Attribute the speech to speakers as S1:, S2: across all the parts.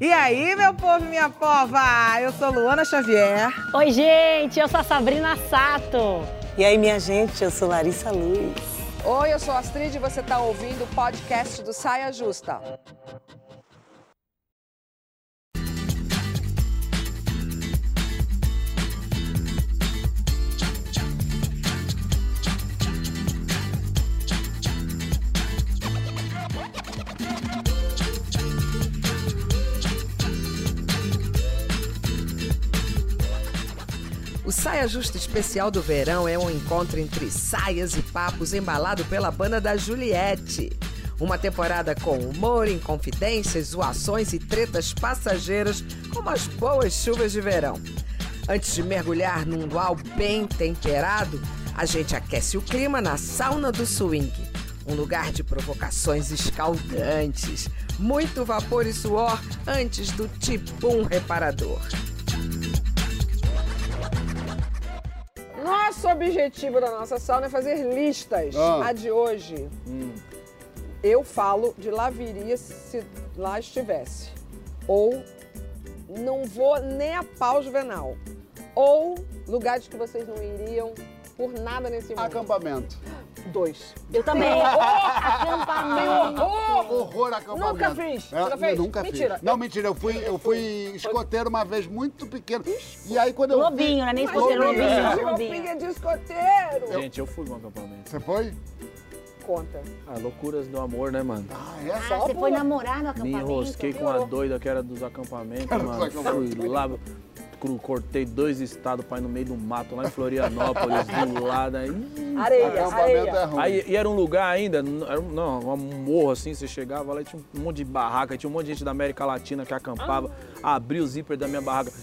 S1: E aí, meu povo e minha pova? Eu sou Luana Xavier.
S2: Oi, gente, eu sou a Sabrina Sato.
S3: E aí, minha gente, eu sou Larissa Luz.
S4: Oi, eu sou a Astrid e você está ouvindo o podcast do Saia Justa. Saia Justa Especial do Verão é um encontro entre saias e papos embalado pela banda da Juliette. Uma temporada com humor, inconfidências, zoações e tretas passageiras, como as boas chuvas de verão. Antes de mergulhar num luau bem temperado, a gente aquece o clima na sauna do swing. Um lugar de provocações escaldantes, muito vapor e suor antes do tibum reparador. Nosso objetivo da nossa sauna é fazer listas.
S5: Ah.
S4: A de hoje, eu falo de lá viria se lá estivesse. Ou não vou nem a pau juvenal. Ou lugares que vocês não iriam por nada nesse mundo.
S5: Acampamento.
S4: Dois.
S2: Eu também. Acampamento.
S5: Horror acampamento.
S4: Nunca fiz.
S5: É,
S4: Nunca fez?
S5: Nunca
S4: Mentira.
S5: fiz. Não, mentira. Eu fui, eu fui escoteiro uma vez muito pequeno. E aí quando eu
S2: Lobinho, não é nem escoteiro,
S5: Lobinho.
S2: lobinho. Lobinho.
S4: é de escoteiro.
S6: Gente, eu fui no acampamento.
S5: Você foi?
S4: Conta.
S6: Ah, loucuras do amor, né, mano?
S5: Ah, é?
S2: Ah,
S4: Só
S2: você foi namorar no
S6: Me
S2: acampamento?
S6: enrosquei com a doida que era dos acampamentos, mano. Fui lá, cru- cortei dois estados pra ir no meio do mato, lá em Florianópolis, do lado. Aí,
S4: Areia,
S5: Acampamento
S4: areia.
S5: é ruim.
S6: aí, e era um lugar ainda, era um, não, um morro assim, você chegava lá e tinha um monte de barraca, tinha um monte de gente da América Latina que acampava. Abri o zíper da minha barraca.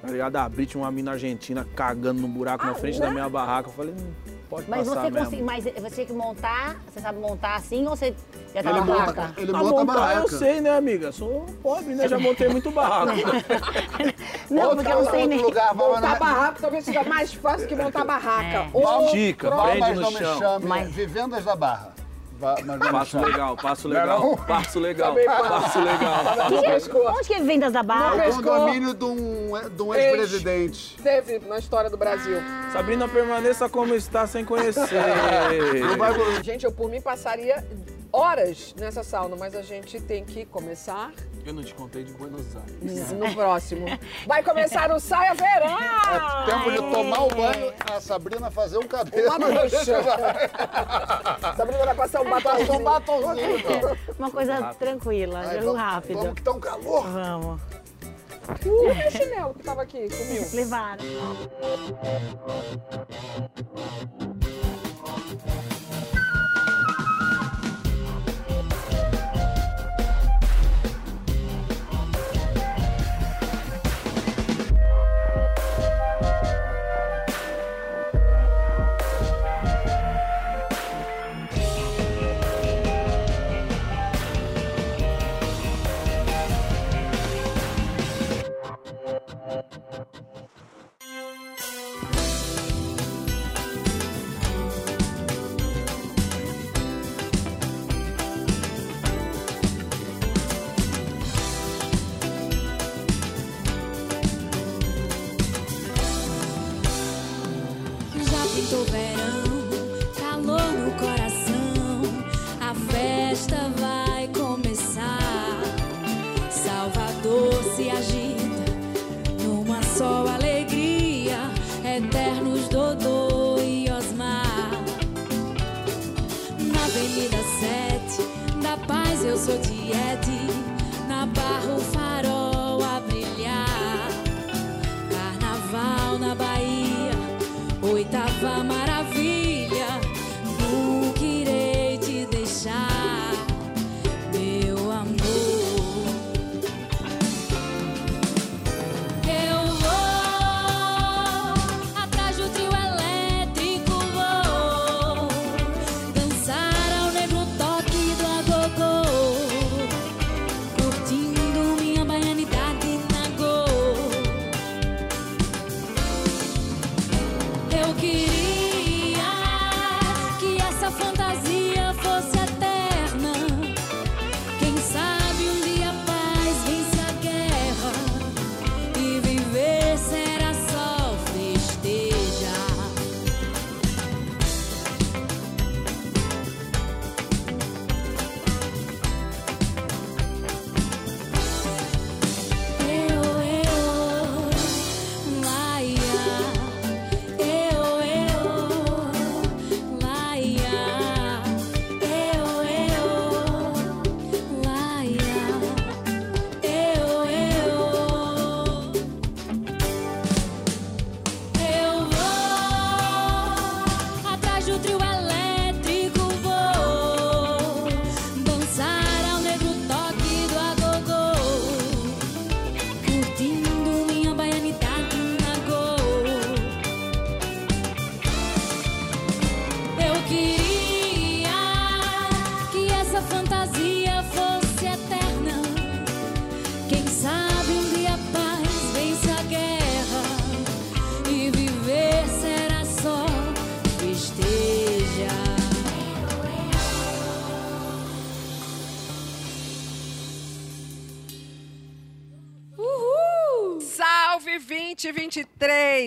S6: Tá ligado? Abri, tinha uma mina argentina cagando no buraco na frente da minha barraca. Eu falei, "Hum, pode
S2: Mas
S6: passar
S2: você,
S6: mesmo.
S2: mas você tinha que montar, você sabe montar assim ou você já tava
S5: Ele
S2: na
S5: monta,
S2: barraca?
S5: ele
S6: Ah,
S5: monta
S6: montar eu
S5: barraca.
S6: sei, né, amiga? Sou pobre, né? Já montei muito barraco.
S2: Não, porque
S5: tá
S2: eu não sei nem.
S5: lugar,
S4: Montar
S5: na-
S4: barraco talvez seja mais fácil que montar barraca.
S2: É.
S4: Ou
S6: prende
S5: mas
S6: no chão.
S5: chame
S2: Mas-
S5: Vivendas da Barra.
S6: Passo legal, passo
S5: Não é
S6: legal, passo legal,
S4: passo.
S6: passo legal.
S4: no.
S2: Onde que é vendas da
S5: É
S2: barra?
S5: o
S4: pescou.
S5: condomínio de um, de um ex-presidente.
S4: Teve na história do Brasil.
S6: Sabrina, permaneça como está sem conhecer.
S4: Gente, eu por mim passaria horas nessa sauna, mas a gente tem que começar
S6: Eu não te contei de Buenos Aires.
S4: no próximo. Vai começar o Saia Verão!
S5: É tempo de tomar o banho, a Sabrina fazer um cabelo.
S4: Uma mancha. Sabrina vai passar um
S5: Passou um
S4: batomzinho.
S5: batomzinho.
S2: Uma coisa tranquila,
S5: Ai,
S2: jogo
S5: vamos-
S2: rápido.
S5: Vamos que tá um calor.
S2: Vamos.
S4: Uh, e o chinelo que tava aqui, sumiu.
S2: Levaram.
S7: Paz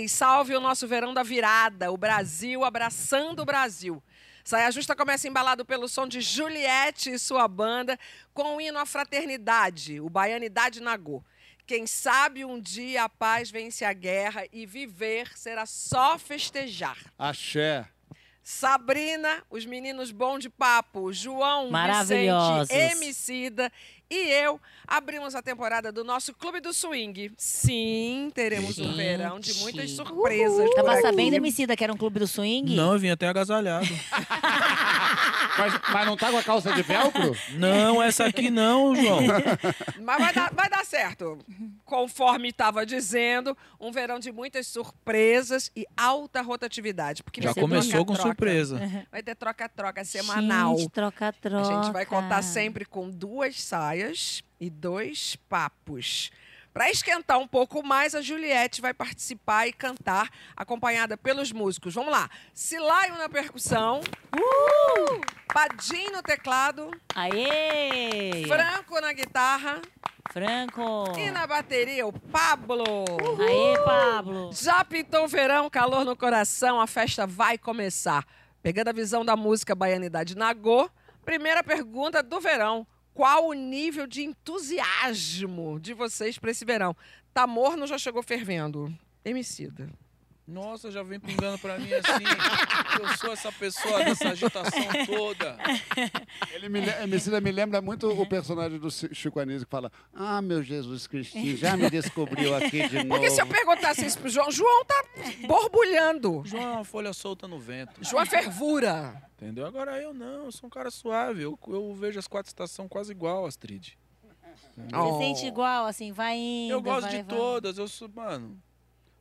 S4: 2023, salve o nosso verão da virada, o Brasil abraçando o Brasil. Saia Justa começa embalado pelo som de Juliette e sua banda, com o hino à fraternidade, o Baianidade Nagô. Quem sabe um dia a paz vence a guerra e viver será só festejar.
S5: Axé.
S4: Sabrina, os meninos bom de papo, João,
S8: Maravilhosos.
S4: Vicente, Emicida e eu abrimos a temporada do nosso Clube do Swing. Sim, teremos um
S8: Gente.
S4: verão de muitas surpresas. por
S8: Tava sabendo, Emicida, que era um clube do swing?
S6: Não, eu vim até agasalhado.
S5: Mas, mas não tá com a calça de velcro?
S6: não, essa aqui não, João.
S4: Mas vai dar, vai dar certo. Conforme estava dizendo, um verão de muitas surpresas e alta rotatividade. Porque
S6: Já começou com
S4: troca-troca.
S6: surpresa.
S4: Vai ter troca-troca semanal.
S8: Gente, troca, troca.
S4: A gente vai contar sempre com duas saias e dois papos. Para esquentar um pouco mais, a Juliette vai participar e cantar, acompanhada pelos músicos. Vamos lá. Silaio na percussão.
S8: Uh!
S4: Padim no teclado.
S8: Aê!
S4: Franco na guitarra.
S8: Franco!
S4: E na bateria, o Pablo.
S8: Aê, Pablo!
S4: Já pintou o verão, calor no coração, a festa vai começar. Pegando a visão da música Baianidade Nagô, primeira pergunta do verão. Qual o nível de entusiasmo de vocês para esse verão? Tá morno já chegou fervendo? Emicida.
S6: Nossa, já vem pingando pra mim assim. Eu sou essa pessoa dessa agitação toda.
S5: Ele me, Emicida me lembra muito o personagem do Chi- Chico Anísio que fala Ah, meu Jesus Cristinho, já me descobriu aqui de novo.
S4: Porque se eu perguntasse isso pro João, João tá borbulhando.
S6: João é uma folha solta no vento.
S4: João é fervura.
S6: Entendeu? Agora eu não, eu sou um cara suave. Eu, eu vejo as quatro estações quase igual, Astrid.
S8: Você sente igual, assim, vai indo.
S6: Eu gosto
S8: vai
S6: de
S8: levando.
S6: todas, eu sou, mano.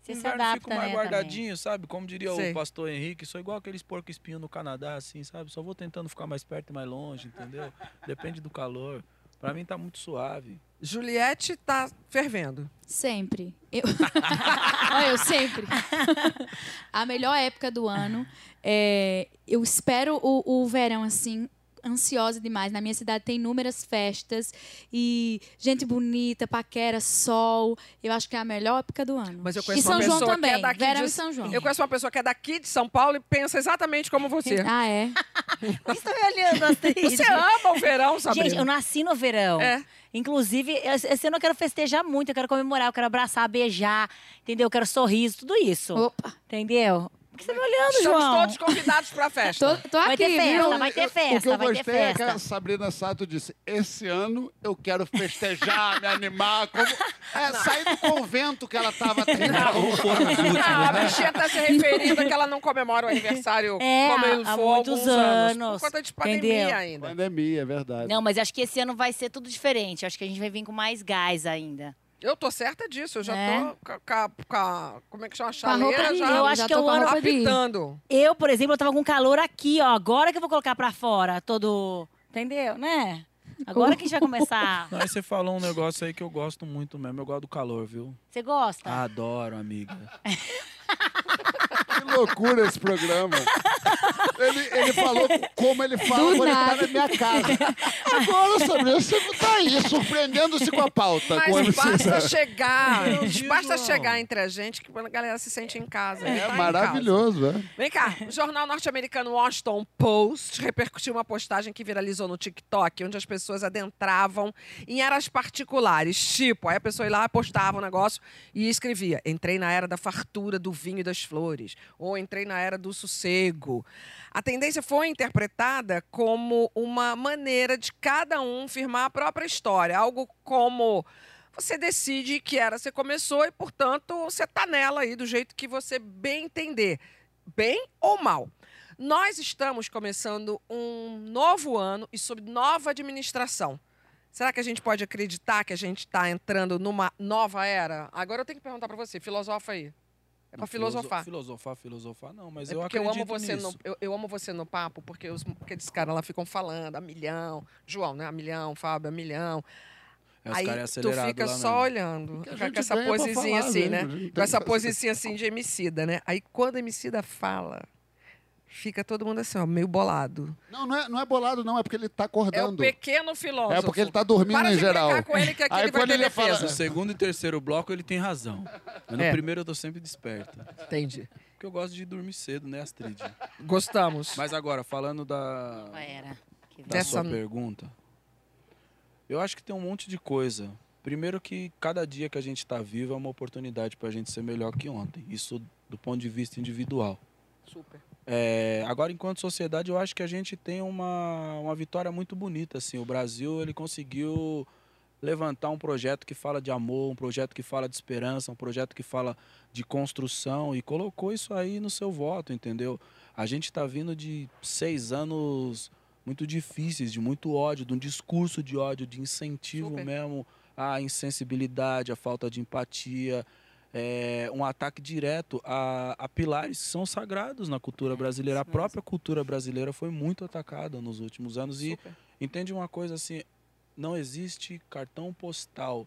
S8: Você se adapta,
S6: fico mais
S8: né,
S6: guardadinho, sabe? Como diria
S4: Sei.
S6: o pastor Henrique, sou igual aqueles porco espinho no Canadá, assim, sabe? Só vou tentando ficar mais perto e mais longe, entendeu? Depende do calor. Pra mim tá muito suave.
S4: Juliette tá fervendo.
S9: Sempre. Eu... Olha, eu sempre. A melhor época do ano. É, eu espero o, o verão assim. Ansiosa demais. Na minha cidade tem inúmeras festas e gente bonita, paquera, sol. Eu acho que é a melhor época do ano.
S4: Mas eu
S9: e
S4: conheço
S9: São
S4: uma
S9: João
S4: pessoa
S9: também.
S4: que é daqui
S9: verão
S4: de...
S9: e São João.
S4: Eu conheço uma pessoa que é daqui de São Paulo e pensa exatamente como você.
S9: Ah, é?
S8: Por que você me olhando, Astrid?
S4: Você ama o verão, Sabrina?
S8: Gente, eu nasci no verão.
S4: É.
S8: Inclusive, esse esse ano eu quero festejar muito, eu quero comemorar, eu quero abraçar, beijar, entendeu? Eu quero sorriso, tudo isso.
S9: Opa.
S8: Entendeu? Por que você tá me olhando,
S4: Estamos
S8: João?
S4: todos convidados pra festa.
S9: Tô, tô aqui,
S8: Vai ter festa,
S9: viu?
S8: vai ter
S5: o que
S8: festa,
S5: eu
S8: vai ter
S5: gostei é que
S8: festa.
S5: a Sabrina Sato disse: Esse ano eu quero festejar, me animar. Como... É, sair do convento que ela estava tendo.
S4: Ah, a
S6: né?
S4: bichinha tá se referindo a que ela não comemora o aniversário
S8: É,
S4: como ele
S8: há
S4: for há
S8: muitos
S4: alguns anos.
S8: anos,
S4: Por conta de pandemia
S8: entendeu?
S4: ainda.
S5: Pandemia, é verdade.
S8: Não, mas acho que esse ano vai ser tudo diferente. Acho que a gente vai vir com mais gás ainda.
S4: Eu tô certa disso, eu já
S8: É.
S4: tô com a, com a- com a- Como é que chama? A
S9: a roupa
S4: chaleira
S9: de
S4: já,
S8: Eu
S9: eu
S8: acho
S9: já
S8: que
S9: tô
S8: é
S9: com a roupa de
S4: apitando.
S8: Eu, por exemplo, eu tava com calor aqui, ó. Agora que eu vou colocar pra fora, todo. Entendeu, né? Agora que a gente vai começar.
S6: Não, aí você falou um negócio aí que eu gosto muito mesmo. Eu gosto do calor, viu?
S8: Você gosta?
S6: Adoro, amiga.
S5: Que loucura esse programa. Ele, ele falou como ele fala
S9: Do
S5: quando ele tá na minha casa. Agora, Sabrina, você não tá aí surpreendendo-se com a pauta. com a
S4: Mas basta chegar, basta chegar entre a gente que a galera se sente em casa.
S5: É
S4: tá
S5: maravilhoso, é.
S4: Vem cá, o jornal norte-americano Washington Post repercutiu uma postagem que viralizou no TikTok, onde as pessoas adentravam em áreas particulares. Tipo, aí a pessoa ia lá, postava um negócio e escrevia: entrei na era da fartura, do vinho e das flores. Ou entrei na era do sossego. A tendência foi interpretada como uma maneira de cada um firmar a própria história. Algo como você decide que era você começou e, portanto, você tá nela aí do jeito que você bem entender, bem ou mal. Nós estamos começando um novo ano e sob nova administração. Será que a gente pode acreditar que a gente está entrando numa nova era? Agora eu tenho que perguntar para você, filosofa aí. É para
S6: Não,
S4: filosofar.
S6: Filosofar, filosofar, não, mas
S4: É
S6: eu
S4: porque eu
S6: acredito
S4: amo você
S6: nisso.
S4: no, eu, eu amo você no papo, porque os, aqueles caras lá ficam falando a milhão. João, né? A milhão, Fábio, a milhão.
S6: É,
S4: Aí
S6: é
S4: tu fica só
S6: mesmo.
S4: Olhando.
S5: a
S4: Com
S5: gente
S4: essa
S5: ganha pra
S4: posezinha assim,
S5: mesmo,
S4: né? Com essa posezinha assim de emicida, né? Aí quando a emicida fala,
S2: Fica todo mundo assim, ó, meio bolado.
S5: Não, não é, não é bolado, não, é porque ele tá
S2: É o
S5: acordando.
S2: pequeno filósofo.
S5: É porque ele tá dormindo
S2: Para
S5: em
S2: de
S5: geral.
S2: brincar com ele que aqui
S5: Aí
S2: ele vai
S5: quando
S2: ter
S5: ele fala-
S2: defesa.
S6: No segundo e terceiro bloco ele tem razão. Mas no
S2: É.
S6: primeiro eu tô sempre desperto.
S2: Entendi.
S6: Porque eu gosto de dormir cedo, né, Astrid?
S2: Gostamos.
S6: Mas agora, falando da,
S8: Era. Que
S6: da
S2: Dessa-
S6: sua pergunta, eu acho que tem um monte de coisa. Primeiro que cada dia que a gente está vivo é uma oportunidade para a gente ser melhor que ontem. Isso do ponto de vista individual.
S2: Super.
S6: É, agora, enquanto sociedade, eu acho que a gente tem uma, uma vitória muito bonita. Assim. O Brasil ele conseguiu levantar um projeto que fala de amor, um projeto que fala de esperança, um projeto que fala de construção e colocou isso aí no seu voto, entendeu? A gente está vindo de seis anos muito difíceis, de muito ódio, de um discurso de ódio, de incentivo
S2: Super.
S6: mesmo à insensibilidade, à falta de empatia, é, um ataque direto a, a pilares que são sagrados na cultura brasileira. A própria cultura brasileira foi muito atacada nos últimos anos e
S2: Super.
S6: entende uma coisa assim, não existe cartão postal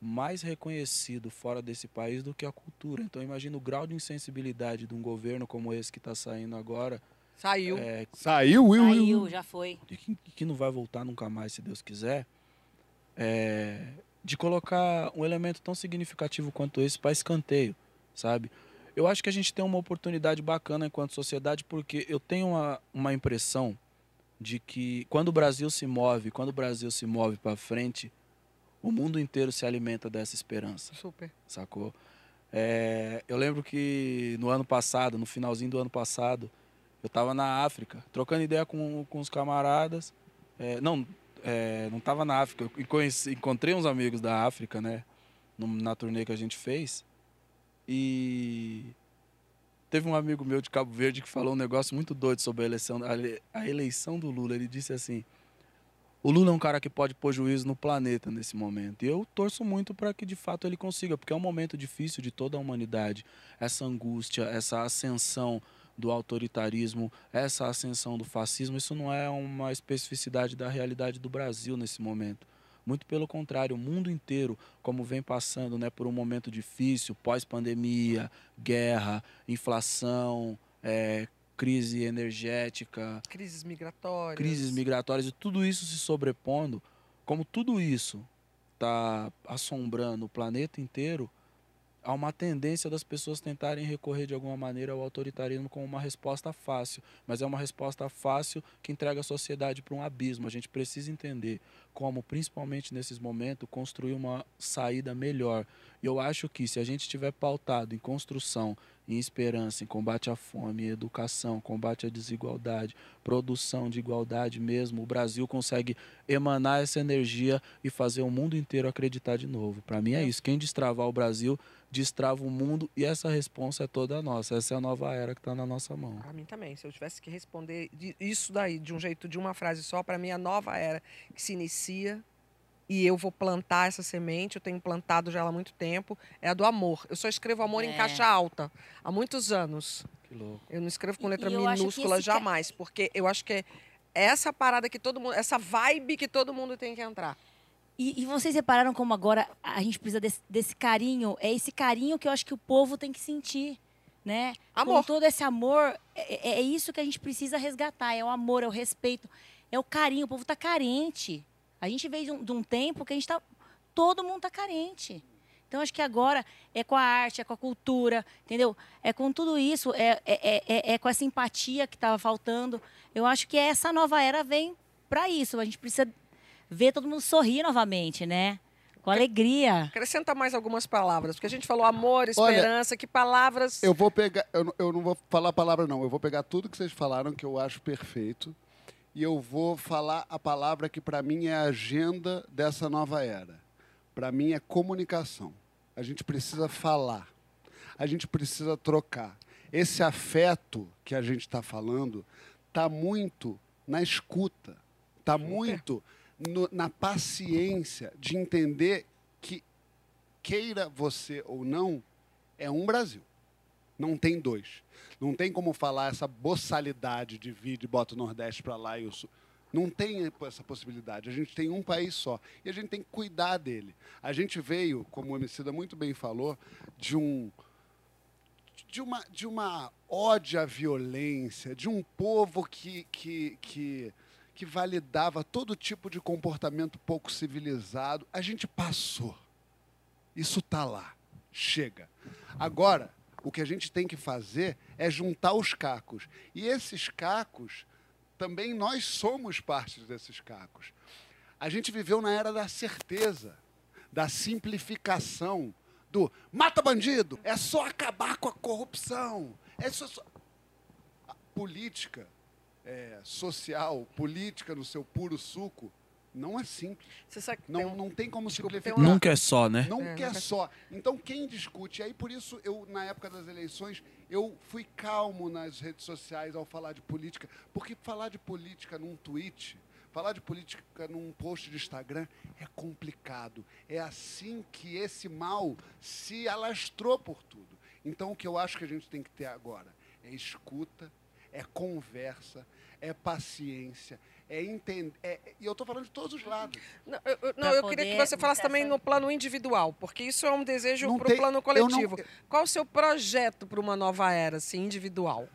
S6: mais reconhecido fora desse país do que a cultura. Então imagina o grau de insensibilidade de um governo como esse que está saindo agora,
S2: Saiu.
S6: é,
S5: Saiu, Will, Will.
S8: Saiu, já foi.
S6: e que, que não vai voltar nunca mais, se Deus quiser, é, de colocar um elemento tão significativo quanto esse para escanteio, sabe? Eu acho que a gente tem uma oportunidade bacana enquanto sociedade, porque eu tenho uma, uma impressão de que quando o Brasil se move, quando o Brasil se move para frente, o mundo inteiro se alimenta dessa esperança
S2: Super.
S6: sacou? É, eu lembro que no ano passado, no finalzinho do ano passado, eu estava na África, trocando ideia com, com os camaradas. É, não, é, não estava na África, eu conheci- encontrei uns amigos da África, né? na turnê que a gente fez. E teve um amigo meu de Cabo Verde que falou um negócio muito doido sobre a eleição, a ele- a eleição do Lula. Ele disse assim: o Lula é um cara que pode pôr juízo no planeta nesse momento. E eu torço muito para que de fato ele consiga, porque é um momento difícil de toda a humanidade. Essa angústia, essa ascensão do autoritarismo, essa ascensão do fascismo, isso não é uma especificidade da realidade do Brasil nesse momento. Muito pelo contrário, o mundo inteiro, como vem passando né, por um momento difícil, pós-pandemia, guerra, inflação, eh, crise energética,
S2: Crises migratórias.
S6: crises migratórias e tudo isso se sobrepondo, como tudo isso está assombrando o planeta inteiro, há uma tendência das pessoas tentarem recorrer de alguma maneira ao autoritarismo como uma resposta fácil, mas é uma resposta fácil que entrega a sociedade para um abismo. A gente precisa entender como, principalmente nesses momentos, construir uma saída melhor. E eu acho que se a gente estiver pautado em construção, em esperança, em combate à fome, em educação, combate à desigualdade, produção de igualdade mesmo, o Brasil consegue emanar essa energia e fazer o mundo inteiro acreditar de novo. Para mim é isso. Quem destravar o Brasil, destrava o mundo e essa resposta é toda nossa. Essa é a nova era que está na nossa mão.
S2: Pra mim também. Se eu tivesse que responder de- isso daí de um jeito, de uma frase só, pra mim a nova era que se inicia e eu vou plantar essa semente, eu tenho plantado já ela há muito tempo, é a do amor. Eu só escrevo amor em
S8: É.
S2: caixa alta há muitos anos.
S6: Que louco.
S2: Eu não escrevo com letra
S8: e
S2: minúscula
S8: ca-
S2: jamais, porque eu acho que é essa parada que todo mundo, essa vibe que todo mundo tem que entrar.
S8: E, e vocês repararam como agora a gente precisa desse, desse carinho? É esse carinho que eu acho que o povo tem que sentir, né? Com
S2: Amor.
S8: todo esse amor, é, é- é isso que a gente precisa resgatar. É o amor, é o respeito, é o carinho. O povo tá carente. A gente veio de um, de um tempo que a gente tá... Todo mundo tá carente. Então, acho que agora é com a arte, é com a cultura, entendeu? É com tudo isso, é, é, é, é com essa empatia que estava faltando. Eu acho que essa nova era vem para isso. A gente precisa ver todo mundo sorrir novamente, né? Com alegria.
S2: Acrescenta mais algumas palavras, porque a gente falou amor,
S5: Olha,
S2: esperança, que palavras.
S5: Eu vou pegar. Eu, não- eu não vou falar a palavra, não. Eu vou pegar tudo que vocês falaram, que eu acho perfeito. E eu vou falar a palavra que, para mim, é a agenda dessa nova era. Para mim, é comunicação. A gente precisa falar. A gente precisa trocar. Esse afeto que a gente está falando está muito na escuta. Está muito no- na paciência de entender que, queira você ou não, é um Brasil. Não tem dois. Não tem como falar essa boçalidade de vídeo, bota o Nordeste para lá e o Sul. Não tem essa possibilidade. A gente tem um país só. E a gente tem que cuidar dele. A gente veio, como o Emicida muito bem falou, de um de uma, de uma ódio à violência, de um povo que, que, que, que validava todo tipo de comportamento pouco civilizado. A gente passou. Isso está lá. Chega. Agora, o que a gente tem que fazer é juntar os cacos. E esses cacos, também nós somos parte desses cacos. A gente viveu na era da certeza, da simplificação, do mata bandido, é só acabar com a corrupção. É só. A política é, social, política no seu puro suco, não é simples.
S4: Você sabe que
S5: Não,
S4: tem um-
S5: não tem como
S4: Desculpa,
S5: simplificar.
S4: tem uma-
S6: Nunca é só, né?
S5: Não
S4: É,
S5: quer
S4: nunca-
S5: só. Então, quem discute? E aí, por isso, eu, na época das eleições, eu fui calmo nas redes sociais ao falar de política. Porque falar de política num tweet, falar de política num post de Instagram é complicado. É assim que esse mal se alastrou por tudo. Então, o que eu acho que a gente tem que ter agora é escuta, é conversa, é paciência, é entender. é- e eu estou falando de todos os lados.
S4: Não, eu, eu- não, eu queria que você falasse também no plano individual, porque isso é um desejo para o plano coletivo.
S5: não-
S4: Qual o seu projeto para uma nova era, assim, individual?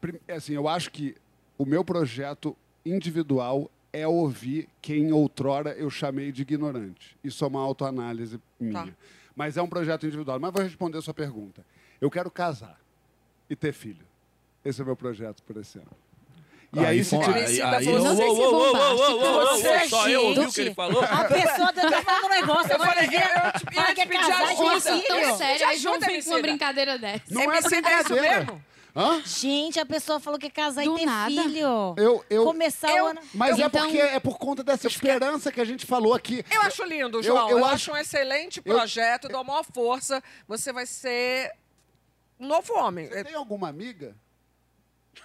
S5: Prim- assim, eu acho que o meu projeto individual é ouvir quem outrora eu chamei de ignorante. Isso é uma autoanálise minha.
S4: Tá.
S5: Mas é um projeto individual. Mas vou responder a sua pergunta. Eu quero casar e ter filho. Esse é o meu projeto por esse ano. E aí, se
S6: pô,
S5: tiver-
S6: aí, aí,
S9: Não
S6: ô,
S9: se é
S6: ô, ô, ô,
S9: bombástico.
S6: ô, ô, ô,
S8: Você,
S6: Só eu ouvi o que
S8: gente.
S6: ele falou?
S8: A pessoa tá falando um negócio,
S4: eu te- eu
S8: fala
S4: te
S8: que é
S4: pedi
S8: e
S4: ajuda.
S9: assunto tão
S8: filho.
S9: sério, aí
S4: ajuda,
S9: vem com uma brincadeira dessa.
S5: não é
S4: é
S5: brincadeira.
S4: mesmo?
S5: Hã?
S8: Gente, a pessoa falou que é casar
S9: Do
S8: e ter
S9: nada.
S8: filho.
S5: Eu, eu,
S8: Começar
S4: eu-
S8: o ano...
S5: mas é
S9: Então-
S5: porque é por conta dessa esperança que a gente falou aqui.
S4: Eu acho lindo,
S5: Eu-
S4: João. Eu,
S5: eu
S4: acho
S5: acho-
S4: um excelente
S5: eu-
S4: projeto, dou a maior força. Você vai ser um novo homem.
S5: Você tem alguma amiga?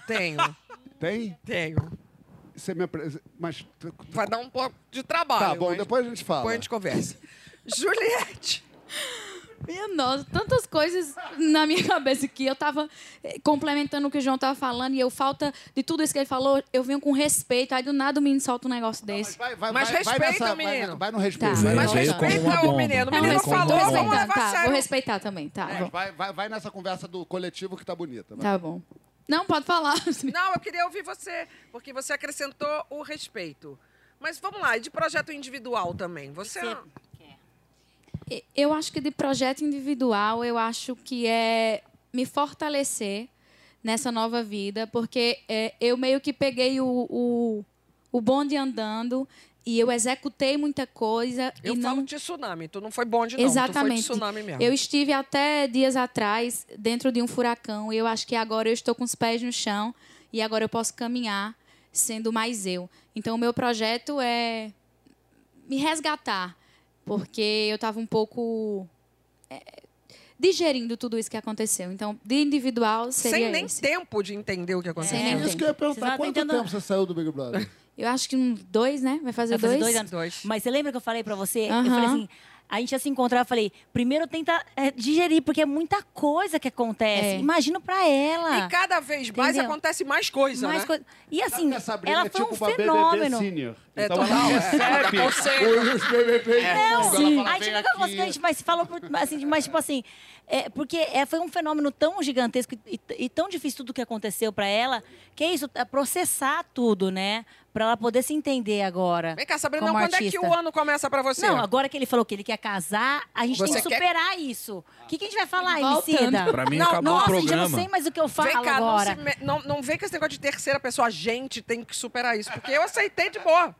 S4: Tenho,
S5: Tem?
S4: tenho.
S5: Você me apre- Mas.
S4: Vai dar um pouco de trabalho.
S5: Tá bom,
S4: mas
S5: depois a gente fala.
S4: Depois a gente conversa. Juliette.
S9: Minha nossa, tantas coisas na minha cabeça que eu tava eh, complementando o que o João tava falando e eu, falta de tudo isso que ele falou, eu venho com respeito, aí do nada o menino solta um negócio
S5: Mas,
S9: desse.
S5: vai, vai,
S4: Mas
S5: vai, vai
S4: respeita
S5: nessa-
S4: o menino.
S5: Vai, vai no respeito.
S9: Tá.
S5: vai,
S4: Mas
S6: veio como
S4: respeita
S6: uma
S4: o
S6: bomba.
S4: menino. O
S9: Não,
S4: menino
S9: respeito,
S4: falou,
S9: tô
S4: vamos
S9: respeitando,
S4: levar a
S9: tá, vou
S4: sério.
S9: respeitar também, tá,
S5: É,
S9: vou-
S5: vai, vai, vai nessa conversa do coletivo que tá bonita. vai.
S9: tá bom. Não, pode falar.
S4: Não, eu queria ouvir você, porque você acrescentou o respeito. Mas vamos lá, e de projeto individual também. Você.
S9: Eu acho que de projeto individual, eu acho que é me fortalecer nessa nova vida, porque é, eu meio que peguei o, o, o bonde andando e eu executei muita coisa
S4: Eu
S9: e
S4: falo
S9: não
S4: de tsunami, tu não foi bonde, não.
S9: Exatamente.
S4: Tu foi de tsunami mesmo.
S9: Eu estive até dias atrás dentro de um furacão e eu acho que agora eu estou com os pés no chão e agora eu posso caminhar sendo mais eu. Então, o meu projeto é me resgatar, porque eu estava um pouco é, digerindo tudo isso que aconteceu. Então, de individual seria
S4: Sem nem
S9: esse.
S4: tempo de entender o que aconteceu.
S9: Sem nem
S5: Isso que eu ia perguntar. Quanto tempo você saiu do Big Brother?
S9: Eu acho que dois, né? Vai fazer,
S8: Vai fazer
S9: dois?
S8: dois anos.
S4: Dois.
S8: Mas você lembra que eu falei pra você? Eu
S9: Aham.
S8: falei assim, a gente ia se encontrar, eu falei, primeiro tenta é, digerir, porque é muita coisa que acontece.
S9: É.
S8: Imagina pra ela.
S4: E cada vez mais
S8: Entendeu?
S4: acontece mais coisa,
S8: Mais
S4: né?
S8: coisa. E assim, ela
S5: é
S8: foi
S5: tipo
S8: um fenômeno.
S5: Senior.
S4: É,
S5: então
S4: total,
S5: ela
S4: é.
S5: recebe
S4: Ela conselho.
S5: os BBB.
S8: Não,
S5: Ela
S8: sim.
S5: fala,
S8: a gente
S5: "Vem
S8: nunca conseguiu, a
S5: aqui".
S8: gente, mas falou, por- assim, mas tipo assim, é, porque é, foi um fenômeno tão gigantesco e, e tão difícil tudo que aconteceu pra ela, que é isso, é processar tudo, né? Pra ela poder se entender agora.
S4: Vem cá, Sabrina, quando é que
S8: artista.
S4: o ano começa pra você?
S8: Não, agora que ele falou que ele quer casar, a gente
S4: Você
S8: tem que
S4: quer-
S8: superar isso. O que, que a gente vai falar. Emicida?
S6: Pra mim,
S4: Não,
S6: acabou
S8: Nossa,
S6: o
S8: gente, eu não
S6: programa.
S8: sei mais o que eu falo
S4: Vem cá, não,
S8: agora.
S4: se me- não, não vem com esse negócio de terceira pessoa. A gente tem que superar isso. Porque eu aceitei de boa.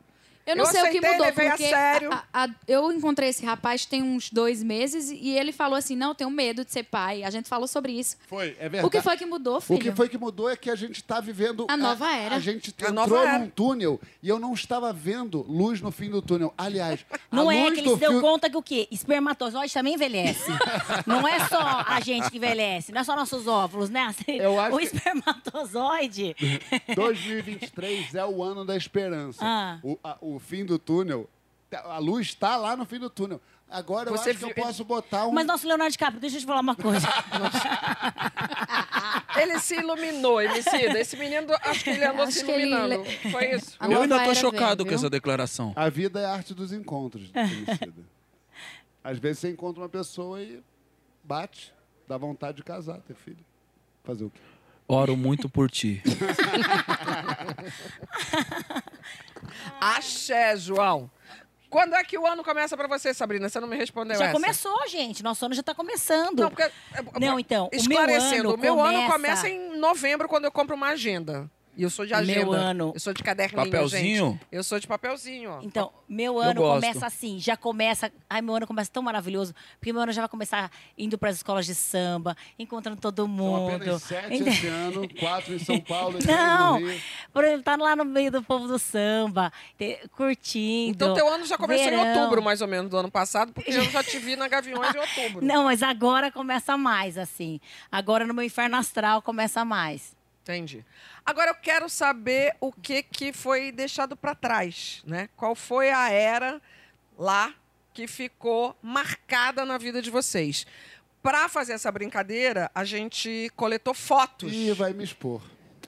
S9: Eu não
S4: Eu
S9: sei o que mudou,
S4: a
S9: porque
S4: sério.
S9: a- a- eu encontrei esse rapaz tem uns dois meses e ele falou assim, não, eu tenho medo de ser pai. A gente falou sobre isso.
S5: Foi, é verdade.
S9: O que foi que mudou, filho?
S5: O que foi que mudou é que a gente está vivendo.
S9: A nova era.
S5: A gente
S4: A
S5: entrou num túnel e eu não estava vendo luz no fim do túnel. Aliás,
S8: Não
S5: a
S8: é
S5: luz
S8: que ele se deu
S5: fio-
S8: conta que o quê? Espermatozoide também envelhece. não é só a gente que envelhece, não é só nossos óvulos, né?
S5: Eu acho
S8: o espermatozoide.
S5: 2023 é o ano da esperança.
S8: Ah.
S5: O, a- o fim do túnel, a luz está lá no fim do túnel. Agora eu
S4: Você
S5: acho que eu
S4: viu-
S5: posso botar um.
S8: Mas nosso Leonardo DiCaprio, deixa eu te falar uma coisa.
S4: Ele se iluminou, Emicida. Esse menino, acho que ele andou
S9: Acho
S4: se
S9: que ele-
S4: iluminando. Foi isso.
S9: A
S6: Eu
S9: nova
S6: ainda tô
S9: era
S6: chocado
S9: vem,
S6: com
S9: viu?
S6: essa declaração.
S5: A vida é a arte dos encontros, Emicida. Às vezes você encontra uma pessoa e bate. Dá vontade de casar, ter filho. Fazer o quê?
S6: Oro muito por ti.
S4: Axé, João. Quando é que o ano começa pra você, Sabrina? Você não me respondeu
S8: Já
S4: essa.
S8: começou, gente. Nosso ano já tá começando.
S4: Não, porque...
S8: Não, então, o meu
S4: Esclarecendo,
S8: ano
S4: o meu ano
S8: começa
S4: em novembro, quando eu compro uma agenda. E eu sou de
S8: Meu
S4: agenda.
S8: ano.
S4: Eu sou de caderninho,
S6: Papelzinho?
S4: gente. Eu sou de papelzinho, ó.
S8: Então, meu ano começa assim, já começa. Ai, meu ano começa tão maravilhoso, porque meu ano já vai começar indo para as escolas de samba, encontrando todo
S5: São
S8: mundo.
S5: apenas sete esse ano, quatro em São Paulo e
S8: Não, por exemplo, tá lá no meio do povo do samba, curtindo.
S4: Então teu ano já começou
S8: verão.
S4: em outubro, mais ou menos, do ano passado, porque eu já te vi na Gaviões em outubro.
S8: Não, mas agora começa mais, assim. Agora no meu inferno astral começa mais.
S4: Entendi. Agora eu quero saber o que, que foi deixado para trás, né? Qual foi a era lá que ficou marcada na vida de vocês? Para fazer essa brincadeira, a gente coletou fotos.
S5: Ih, vai me expor.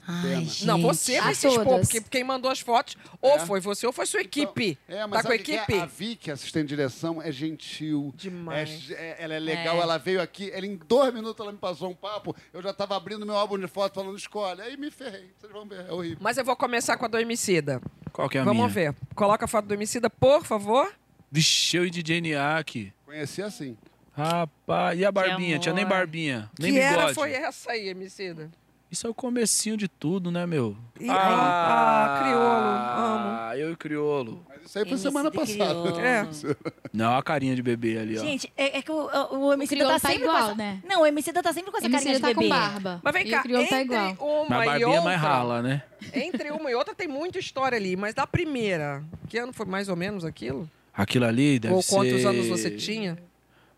S5: Pena.
S4: Não, você vai se expor, porque quem mandou as fotos ou
S5: É.
S4: foi você ou foi sua equipe.
S5: É, mas
S4: tá com a
S5: é?
S4: equipe?
S5: A Vicky, assistente de direção, é gentil.
S4: Demais.
S5: É- é- ela é legal,
S8: É.
S5: ela veio aqui, ela em dois minutos ela me passou um papo, eu já estava abrindo meu álbum de foto falando escolhe. Aí me ferrei. Vocês vão ver, é horrível.
S4: Mas eu vou começar com a do Emicida.
S6: Qual que é a
S4: Vamos
S6: minha?
S4: ver. Coloca a foto do Emicida, por favor.
S6: Vixe, eu e DJ Niak.
S5: Conheci assim.
S6: Rapaz, e a barbinha? Tinha nem barbinha, nem
S4: que
S6: bigode.
S4: era foi essa aí, Emicida?
S6: Isso é o comecinho de tudo, né, meu?
S4: Ih, ah, crioulo,
S6: Ah, eu e criolo.
S5: Mas isso aí foi
S8: MC
S5: semana passada.
S4: É.
S6: Não, a carinha de bebê ali, ó.
S8: Gente, é, é que o, o, o MC
S9: crioulo
S8: tá
S9: tá
S8: sempre
S9: igual,
S8: essa...
S9: né?
S8: Não, o MC tá sempre com essa
S9: MC
S8: carinha de
S9: tá
S8: bebê.
S9: com barba.
S4: Mas vem
S9: e
S4: cá,
S9: o crioulo
S4: entre
S9: tá igual.
S4: uma
S6: Mas a
S4: e
S6: barbinha
S4: outra...
S6: é mais rala, né?
S4: Entre uma e outra tem muita história ali, mas da primeira, que ano foi mais ou menos aquilo?
S6: Aquilo ali deve
S4: Ou
S6: ser...
S4: quantos anos você tinha?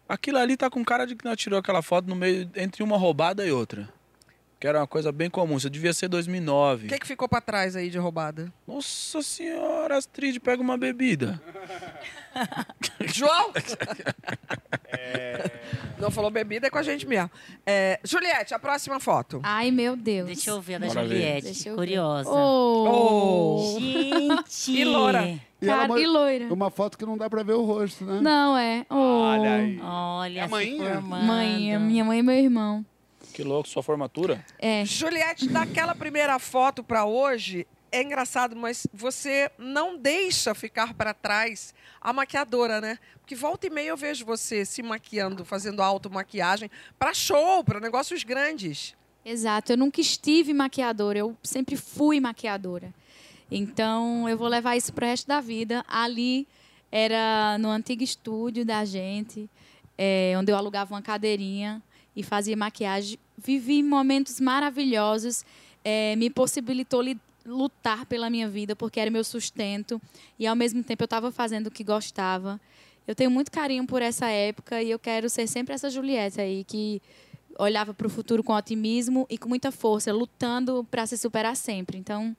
S6: Aquilo ali tá com cara de que nós tirou aquela foto no meio entre uma roubada e outra. Que era uma coisa bem comum. Isso devia ser 2009.
S4: O que, que ficou pra trás aí de roubada?
S6: Nossa senhora, Astrid, pega uma bebida.
S4: João! Não falou bebida, é com a gente mesmo. É, Juliette, a próxima foto.
S9: Ai, meu Deus.
S8: Deixa eu ver a da
S6: Bora.
S8: Juliette,
S9: Deixa eu ver.
S8: curiosa.
S9: Oh.
S8: Gente!
S4: E loura?
S5: E
S9: Cara,
S5: mo-
S9: e loira.
S5: Uma foto que não dá pra ver o rosto, né?
S9: Não, é. Oh.
S5: Olha aí.
S8: Olha,
S5: É a
S8: formando.
S9: Mãe, a minha mãe e meu irmão.
S6: Que louco, sua formatura?
S9: É.
S4: Juliette, daquela primeira foto pra hoje, é engraçado, mas você não deixa ficar pra trás a maquiadora, né? Porque volta e meia eu vejo você se maquiando, fazendo automaquiagem pra show, pra negócios grandes.
S9: Exato. Eu nunca estive maquiadora, eu sempre fui maquiadora. Então, eu vou levar isso pro resto da vida. Ali era no antigo estúdio da gente, é, onde eu alugava uma cadeirinha e fazia maquiagem. Vivi momentos maravilhosos, é, me possibilitou li- lutar pela minha vida, porque era meu sustento. E, ao mesmo tempo, eu estava fazendo o que gostava. Eu tenho muito carinho por essa época e eu quero ser sempre essa Juliette aí, que olhava para o futuro com otimismo e com muita força, lutando para se superar sempre. Então,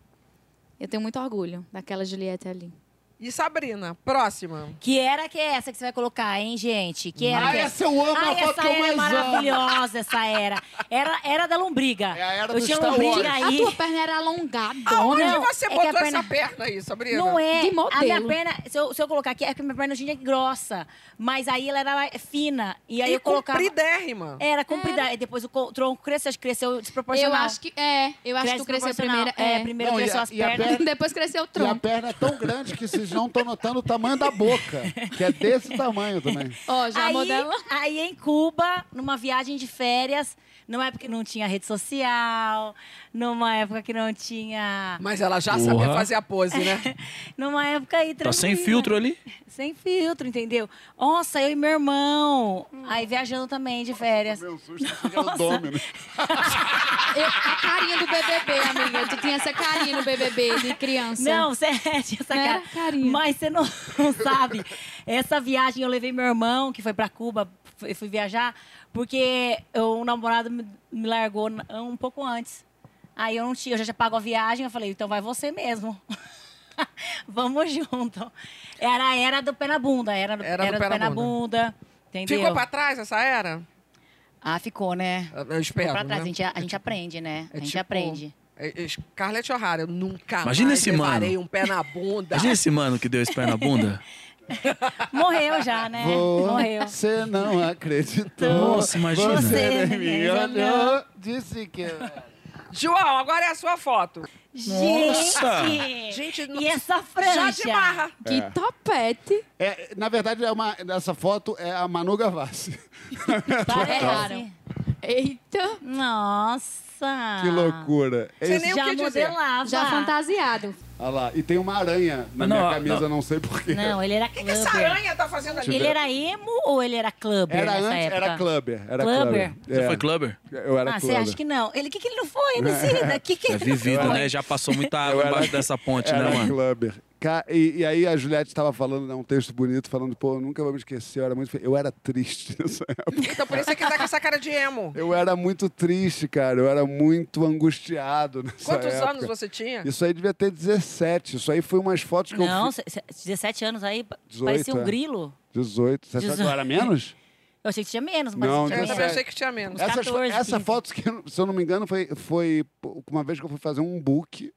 S9: eu tenho muito orgulho daquela Juliette ali.
S4: E Sabrina, próxima.
S8: Que era que é essa que você vai colocar, hein, gente? Que era
S5: Ah,
S8: que é-
S5: essa eu amo,
S8: Ai,
S5: a foto
S8: essa
S5: que eu
S8: era
S5: mais amo.
S8: maravilhosa, essa era. Era, era da lombriga.
S5: É a era
S8: Eu
S5: do
S8: tinha
S5: Star
S8: lombriga
S5: Wars.
S9: A
S8: aí.
S9: tua perna era alongada.
S4: Aonde
S8: não,
S4: você
S8: é
S4: botou
S8: a perna-
S4: essa perna aí, Sabrina?
S8: Não é.
S9: De
S8: A minha
S9: modelo.
S8: perna, se eu, se eu colocar aqui, é que minha perna tinha grossa. Mas aí ela era fina. E aí
S4: E
S8: eu colocava.
S4: compridérrima.
S8: Era comprida. E depois o co- tronco cresceu, acho que cresceu
S9: Eu
S8: desproporcional.
S9: acho que é, eu acho que tu cresceu primeiro.
S8: É,
S9: É.
S8: primeiro
S5: Não, e
S8: cresceu
S5: a-
S8: as
S5: e a
S8: pernas.
S5: perna-
S9: Depois cresceu o
S5: E a
S9: tronco.
S5: perna é tão grande que vocês não estão notando o tamanho da boca, que é desse tamanho também.
S9: Ó, já
S8: aí,
S9: modela.
S8: aí em Cuba, numa viagem de férias, numa época que não tinha rede social, numa época que não tinha.
S4: Mas ela já
S6: Porra.
S4: sabia fazer a pose, né?
S8: Numa época aí
S6: Tá sem
S8: tranquila.
S6: filtro ali?
S8: Sem filtro, entendeu? Nossa, eu e meu irmão. Aí viajando também de férias.
S5: Meu susto, era o Domino.
S9: Eu- a carinha do BBB, amiga. Tu tinha essa carinha no BBB de criança.
S8: Não, você tinha essa
S9: Não
S8: cara.
S9: carinha.
S8: Mas você não, não sabe. Essa viagem eu levei meu irmão, que foi pra Cuba, fui, fui viajar, porque o namorado me, largou um pouco antes. Aí eu não tinha, eu já tinha pago a viagem, eu falei, então vai você mesmo. Vamos junto. Era a era do pé na bunda, era, do-
S4: Era do
S8: era
S4: pé na bunda.
S8: bunda. Entendeu?
S4: Ficou pra trás essa era?
S8: Ah, ficou, né?
S4: Eu
S8: Ficou
S4: espero,
S8: pra trás.
S4: né?
S8: A, gente, a gente aprende, né?
S4: É
S8: a gente
S4: tipo-
S8: aprende.
S4: É, é, Scarlett O'Hara, eu nunca
S6: Imagina
S4: mais
S6: esse
S4: levarei
S6: mano.
S4: um pé na bunda.
S6: Imagina esse mano que deu esse pé na bunda.
S8: Morreu já, né? Morreu.
S5: Você não acreditou.
S6: Nossa, imagina.
S5: Você
S8: Você
S5: me olhou, disse que...
S4: João, agora é a sua foto.
S6: Nossa!
S8: Gente!
S4: Gente,
S8: E essa franja?
S4: já de marra.
S9: Que
S5: É.
S9: topete.
S5: É, na verdade, é uma, essa foto é a Manu Gavassi.
S9: Erraram. Eita.
S8: Nossa!
S5: Que loucura. Esse-
S4: nem o
S8: Já
S4: que dizer.
S8: modelava.
S9: Já fantasiado.
S5: Olha lá. E tem uma aranha na
S6: Não,
S5: minha camisa,
S6: não.
S5: não sei porquê.
S8: Não, ele era
S4: O que, que essa
S8: clubber.
S4: aranha tá fazendo ali?
S8: Ele era emo ou ele era clubber
S5: Era
S8: nessa
S5: antes,
S8: época?
S5: era clubber. Era
S8: Clubber?
S6: Você
S5: É,
S6: foi clubber?
S5: Eu era
S8: Ah, você
S5: clubber.
S8: acha que não? Ele, o que, que ele não foi, Lucida? Que que
S6: É
S8: ele
S6: vivido, né? Já passou muita água
S5: era-
S6: embaixo dessa ponte,
S5: Era
S6: né, mano?
S5: clubber. E, e aí a Juliette estava falando, né, um texto bonito, falando, pô, eu nunca vou me esquecer, eu era muito... Eu era triste nessa época.
S4: Então por isso é que tá com essa cara de emo.
S5: Eu era muito triste, cara. Eu era muito angustiado nessa
S4: Quantos
S5: época.
S4: anos você tinha?
S5: Isso aí devia ter 17. Isso aí foi umas fotos que
S8: Não,
S5: eu
S8: cê- 17 anos aí, pa-
S5: 18,
S8: parecia um
S5: é.
S8: grilo.
S5: 18. Você achou que eu
S8: 18.
S5: era menos?
S8: Eu achei que tinha menos, mas
S5: Não,
S8: tinha
S4: Eu também achei que tinha menos.
S5: Essas fo-
S8: 14,
S5: essa
S8: 15.
S5: foto, que, se eu não me engano, foi, foi uma vez que eu fui fazer um book.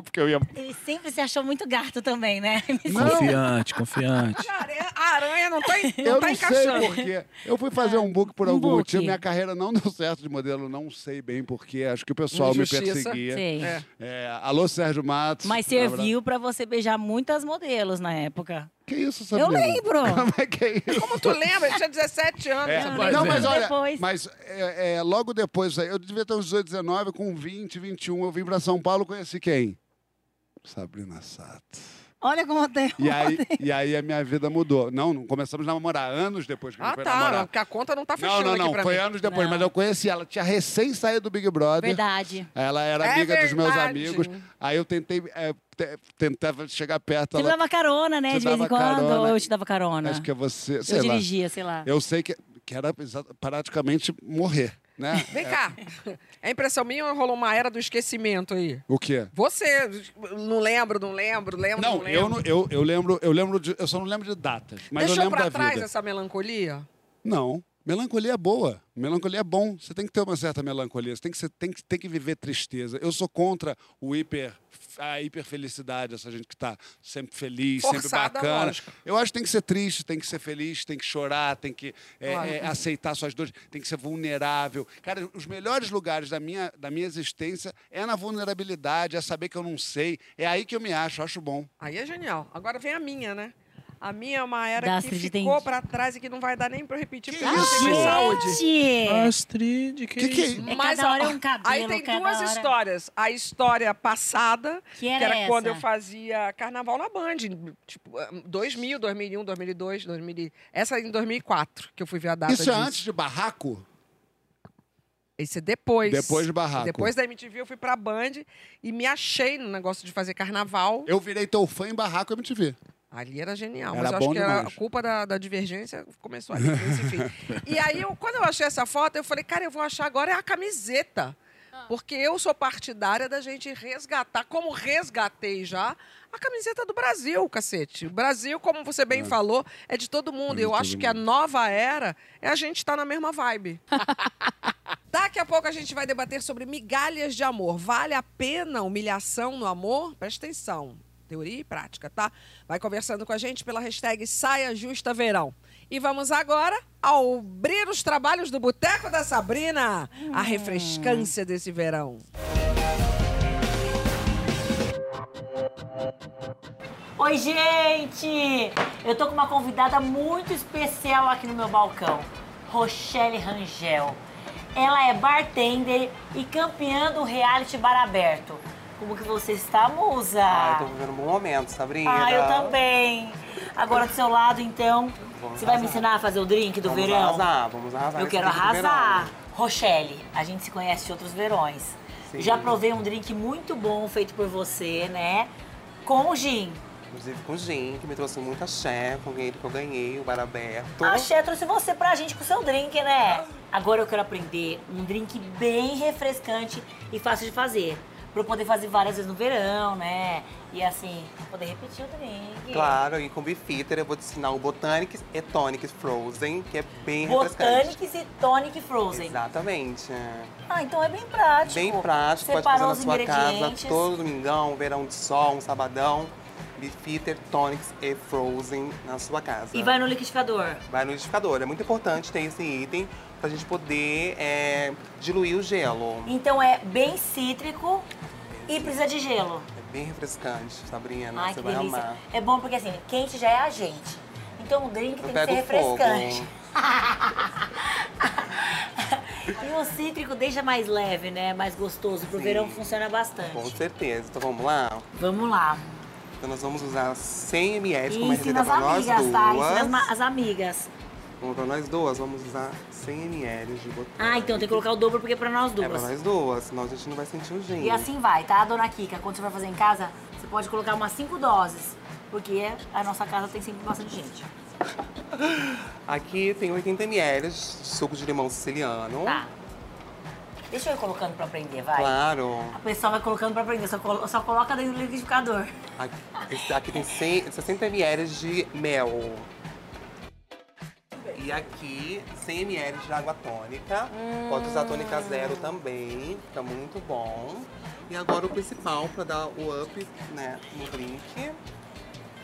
S5: Porque eu ia.
S8: Ele sempre se achou muito gato também, né?
S6: Confiante, confiante.
S4: A aranha, a aranha não tá, en- não
S5: Eu
S4: tá
S5: não
S4: encaixando.
S5: sei porquê. Eu fui fazer um book por
S8: um
S5: algum
S8: book.
S5: motivo. Minha carreira não deu certo de modelo, não sei bem porquê. Acho que o pessoal me
S4: Injustiça.
S5: perseguia.
S8: Sei.
S4: É.
S5: É, alô, Sérgio Matos.
S8: Mas serviu pra você beijar muitas modelos na época.
S5: Que isso,
S8: Eu
S5: Sabrina?
S8: lembro.
S5: Como é que é isso?
S4: Como tu lembra? Ele tinha 17 anos.
S5: É,
S8: Não,
S5: não,
S8: lembro
S5: mas olha,
S8: depois.
S5: mas é, é, logo depois, eu devia ter uns 18, 19, com 20, 21, eu vim pra São Paulo, conheci quem? Sabrina Sato.
S8: Olha como tem.
S5: E aí, e aí a minha vida mudou. Não, não começamos a namorar anos depois que a gente
S4: Ah,
S5: foi
S4: tá.
S5: namorar.
S4: Porque a conta não tá
S5: Não,
S4: fechando
S5: não,
S4: aqui
S5: não,
S4: pra
S5: foi
S4: mim.
S5: anos depois,
S8: Não.
S5: mas eu conheci ela. Tinha recém saído do Big Brother.
S8: Verdade.
S5: Ela era
S4: É
S5: amiga dos meus amigos. Aí eu tentei, é, te- tentava chegar perto.
S8: Você
S5: Ela,
S8: dava carona, né?
S5: Você
S8: De vez em quando.
S5: carona.
S8: Ou eu te dava carona.
S5: acho que é você, sei
S8: eu
S5: lá.
S8: dirigia, sei lá.
S5: Eu sei que, que era praticamente morrer, né?
S4: Vem cá. É impressão minha ou rolou uma era do esquecimento aí?
S5: O quê?
S4: Você, não lembro, não lembro, lembro, não,
S5: Não,
S4: lembro.
S5: eu, não- eu, eu lembro, eu lembro de, eu só não lembro de datas, mas
S4: Deixou
S5: eu lembro
S4: pra trás
S5: vida.
S4: essa melancolia?
S5: Não, melancolia é boa. Melancolia é bom. Você tem que ter uma certa melancolia. Você tem que, ser, tem que, tem que viver tristeza. Eu sou contra o hiper, a hiperfelicidade, essa gente que está sempre feliz, sempre
S4: Forçada,
S5: bacana.
S4: lógico.
S5: Eu acho que tem que ser triste, tem que ser feliz, tem que chorar, tem que é,
S4: Claro.
S5: é, aceitar suas dores, tem que ser vulnerável. Cara, os melhores lugares da minha, da minha existência é na vulnerabilidade, é saber que eu não sei. É aí que eu me acho, acho bom.
S4: Aí é genial. Agora vem a minha, né? A minha é uma era
S8: Da
S4: que
S8: Astrid
S4: ficou
S8: tem-
S4: pra trás e que não vai dar nem pra eu repetir,
S5: Que
S4: porque eu não tenho mais
S5: isso?
S4: saúde.
S8: Gente!
S6: Astrid, que,
S5: Que que é isso?
S8: É
S4: Mas
S8: cada
S4: ó,
S8: hora é um cabelo,
S4: Aí tem
S8: cada
S4: duas
S8: hora-
S4: histórias. A história passada,
S8: Que
S4: que
S8: era
S4: era
S8: essa?
S4: quando eu fazia carnaval na Band. Tipo, 2000, 2001, 2002, 2000. Essa é em 2004, que eu fui ver a data
S5: Isso é
S4: disso.
S5: antes de barraco?
S4: Esse é depois.
S5: Depois de barraco.
S4: Depois da MTV eu fui pra Band e me achei no negócio de fazer carnaval.
S5: Eu virei teu fã em barraco MTV.
S4: Ali era genial,
S5: Era
S4: mas eu acho que era a culpa da, da divergência começou ali, e aí, eu, quando eu achei essa foto, eu falei, cara, eu vou achar agora é a camiseta. Porque eu sou partidária da gente resgatar, como resgatei já, a camiseta do Brasil, cacete. O Brasil, como você bem falou, é de todo mundo.
S5: de
S4: eu
S5: todo
S4: acho que a
S5: mundo.
S4: nova era é a gente estar na mesma vibe. Daqui a pouco a gente vai debater sobre migalhas de amor. Vale a pena humilhação no amor? Presta atenção. Teoria e prática, tá? Vai conversando com a gente pela hashtag Saia Justa Verão. E vamos agora ao abrir os trabalhos do Boteco da Sabrina. A refrescância desse verão.
S8: Oi, gente! Eu tô com uma convidada muito especial aqui no meu balcão, Rochelle Rangel. Ela é bartender e campeã do reality bar aberto. Como que você está, musa?
S10: Ai, tô vivendo um bom momento, Sabrina.
S8: Ah, eu também. Agora do seu lado, então,
S10: Vamos
S8: você vai me ensinar a fazer o drink do
S10: vamos
S8: verão?
S10: arrasar, vamos arrasar.
S8: Eu quero arrasar. Rochelle, a gente se conhece de outros verões.
S10: Sim.
S8: Já provei um drink muito bom feito por você, né? Com gin.
S10: Inclusive com gin, que me trouxe muita axé, com ele que eu ganhei, o bar aberto.
S8: A Xé trouxe você pra gente com seu drink, né? Agora eu quero aprender um drink bem refrescante e fácil de fazer. Pra eu poder fazer várias vezes no verão, né? E assim, poder repetir o drink.
S10: Claro, e com Bifitter eu vou te ensinar o Botanics e Tonics Frozen, que é bem refrescante.
S8: Botanics e Tonic Frozen.
S10: Exatamente.
S8: Ah, então é bem prático.
S10: Bem prático, pode fazer
S8: Separou
S10: na sua casa todo domingão, verão de sol, um sabadão. Beefeater, Tonics e Frozen na sua casa.
S2: E vai no liquidificador.
S10: Vai no liquidificador. É muito importante ter esse item pra gente poder é, diluir o gelo.
S2: Então é bem cítrico e precisa de gelo.
S10: É bem refrescante, Sabrina.
S2: Ai,
S10: Você vai
S2: delícia.
S10: amar.
S2: É bom porque assim, quente já é a gente. Então o drink
S10: Eu
S2: tem que ser refrescante. e o cítrico deixa mais leve, né? Mais gostoso. Pro
S10: Sim.
S2: verão funciona bastante.
S10: Com certeza. Então vamos lá?
S2: Vamos lá.
S10: Então nós vamos usar 100 ml como receita pra nós
S2: amigas, tá?
S10: duas.
S2: Ensina as, as amigas.
S10: Pra nós duas, vamos usar 100 ml de botão.
S2: Ah, então tem que colocar o dobro porque é pra nós
S10: É
S2: duas.
S10: pra nós duas, senão a gente não vai sentir o gelo.
S2: E assim vai, tá, dona Kika? Quando você vai fazer em casa, você pode colocar umas 5 doses. Porque a nossa casa tem sempre bastante gente.
S10: Aqui tem 80 ml de suco de limão siciliano.
S2: Tá. Deixa eu ir colocando pra aprender, vai.
S10: Claro.
S2: A pessoa vai colocando pra aprender, só, colo- só coloca dentro do liquidificador.
S10: Aqui, aqui tem 100, 60 ml de mel. E aqui 100 ml de água tônica. Pode usar tônica zero também, fica muito bom. E agora o principal para dar o up né, no drink,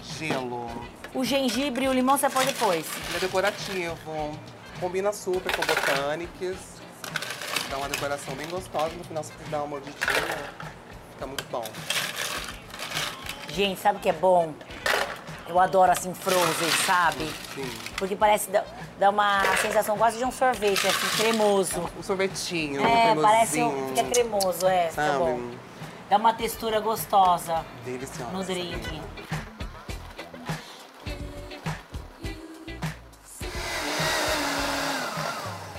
S10: gelo.
S2: O gengibre e o limão você põe depois.
S10: Ele é decorativo, combina super com botânicos. Dá uma decoração bem gostosa, no final você dá uma mordidinha, fica muito bom.
S2: Gente, sabe o que é bom? Eu adoro assim frozen, sabe?
S10: Sim.
S2: Porque parece dar dá uma sensação quase de um sorvete, assim, cremoso.
S10: Um sorvetinho,
S2: É,
S10: um
S2: parece um, fica cremoso, é,
S10: Sabe?
S2: bom. Dá uma textura gostosa
S10: Deliciosa.
S2: no drink.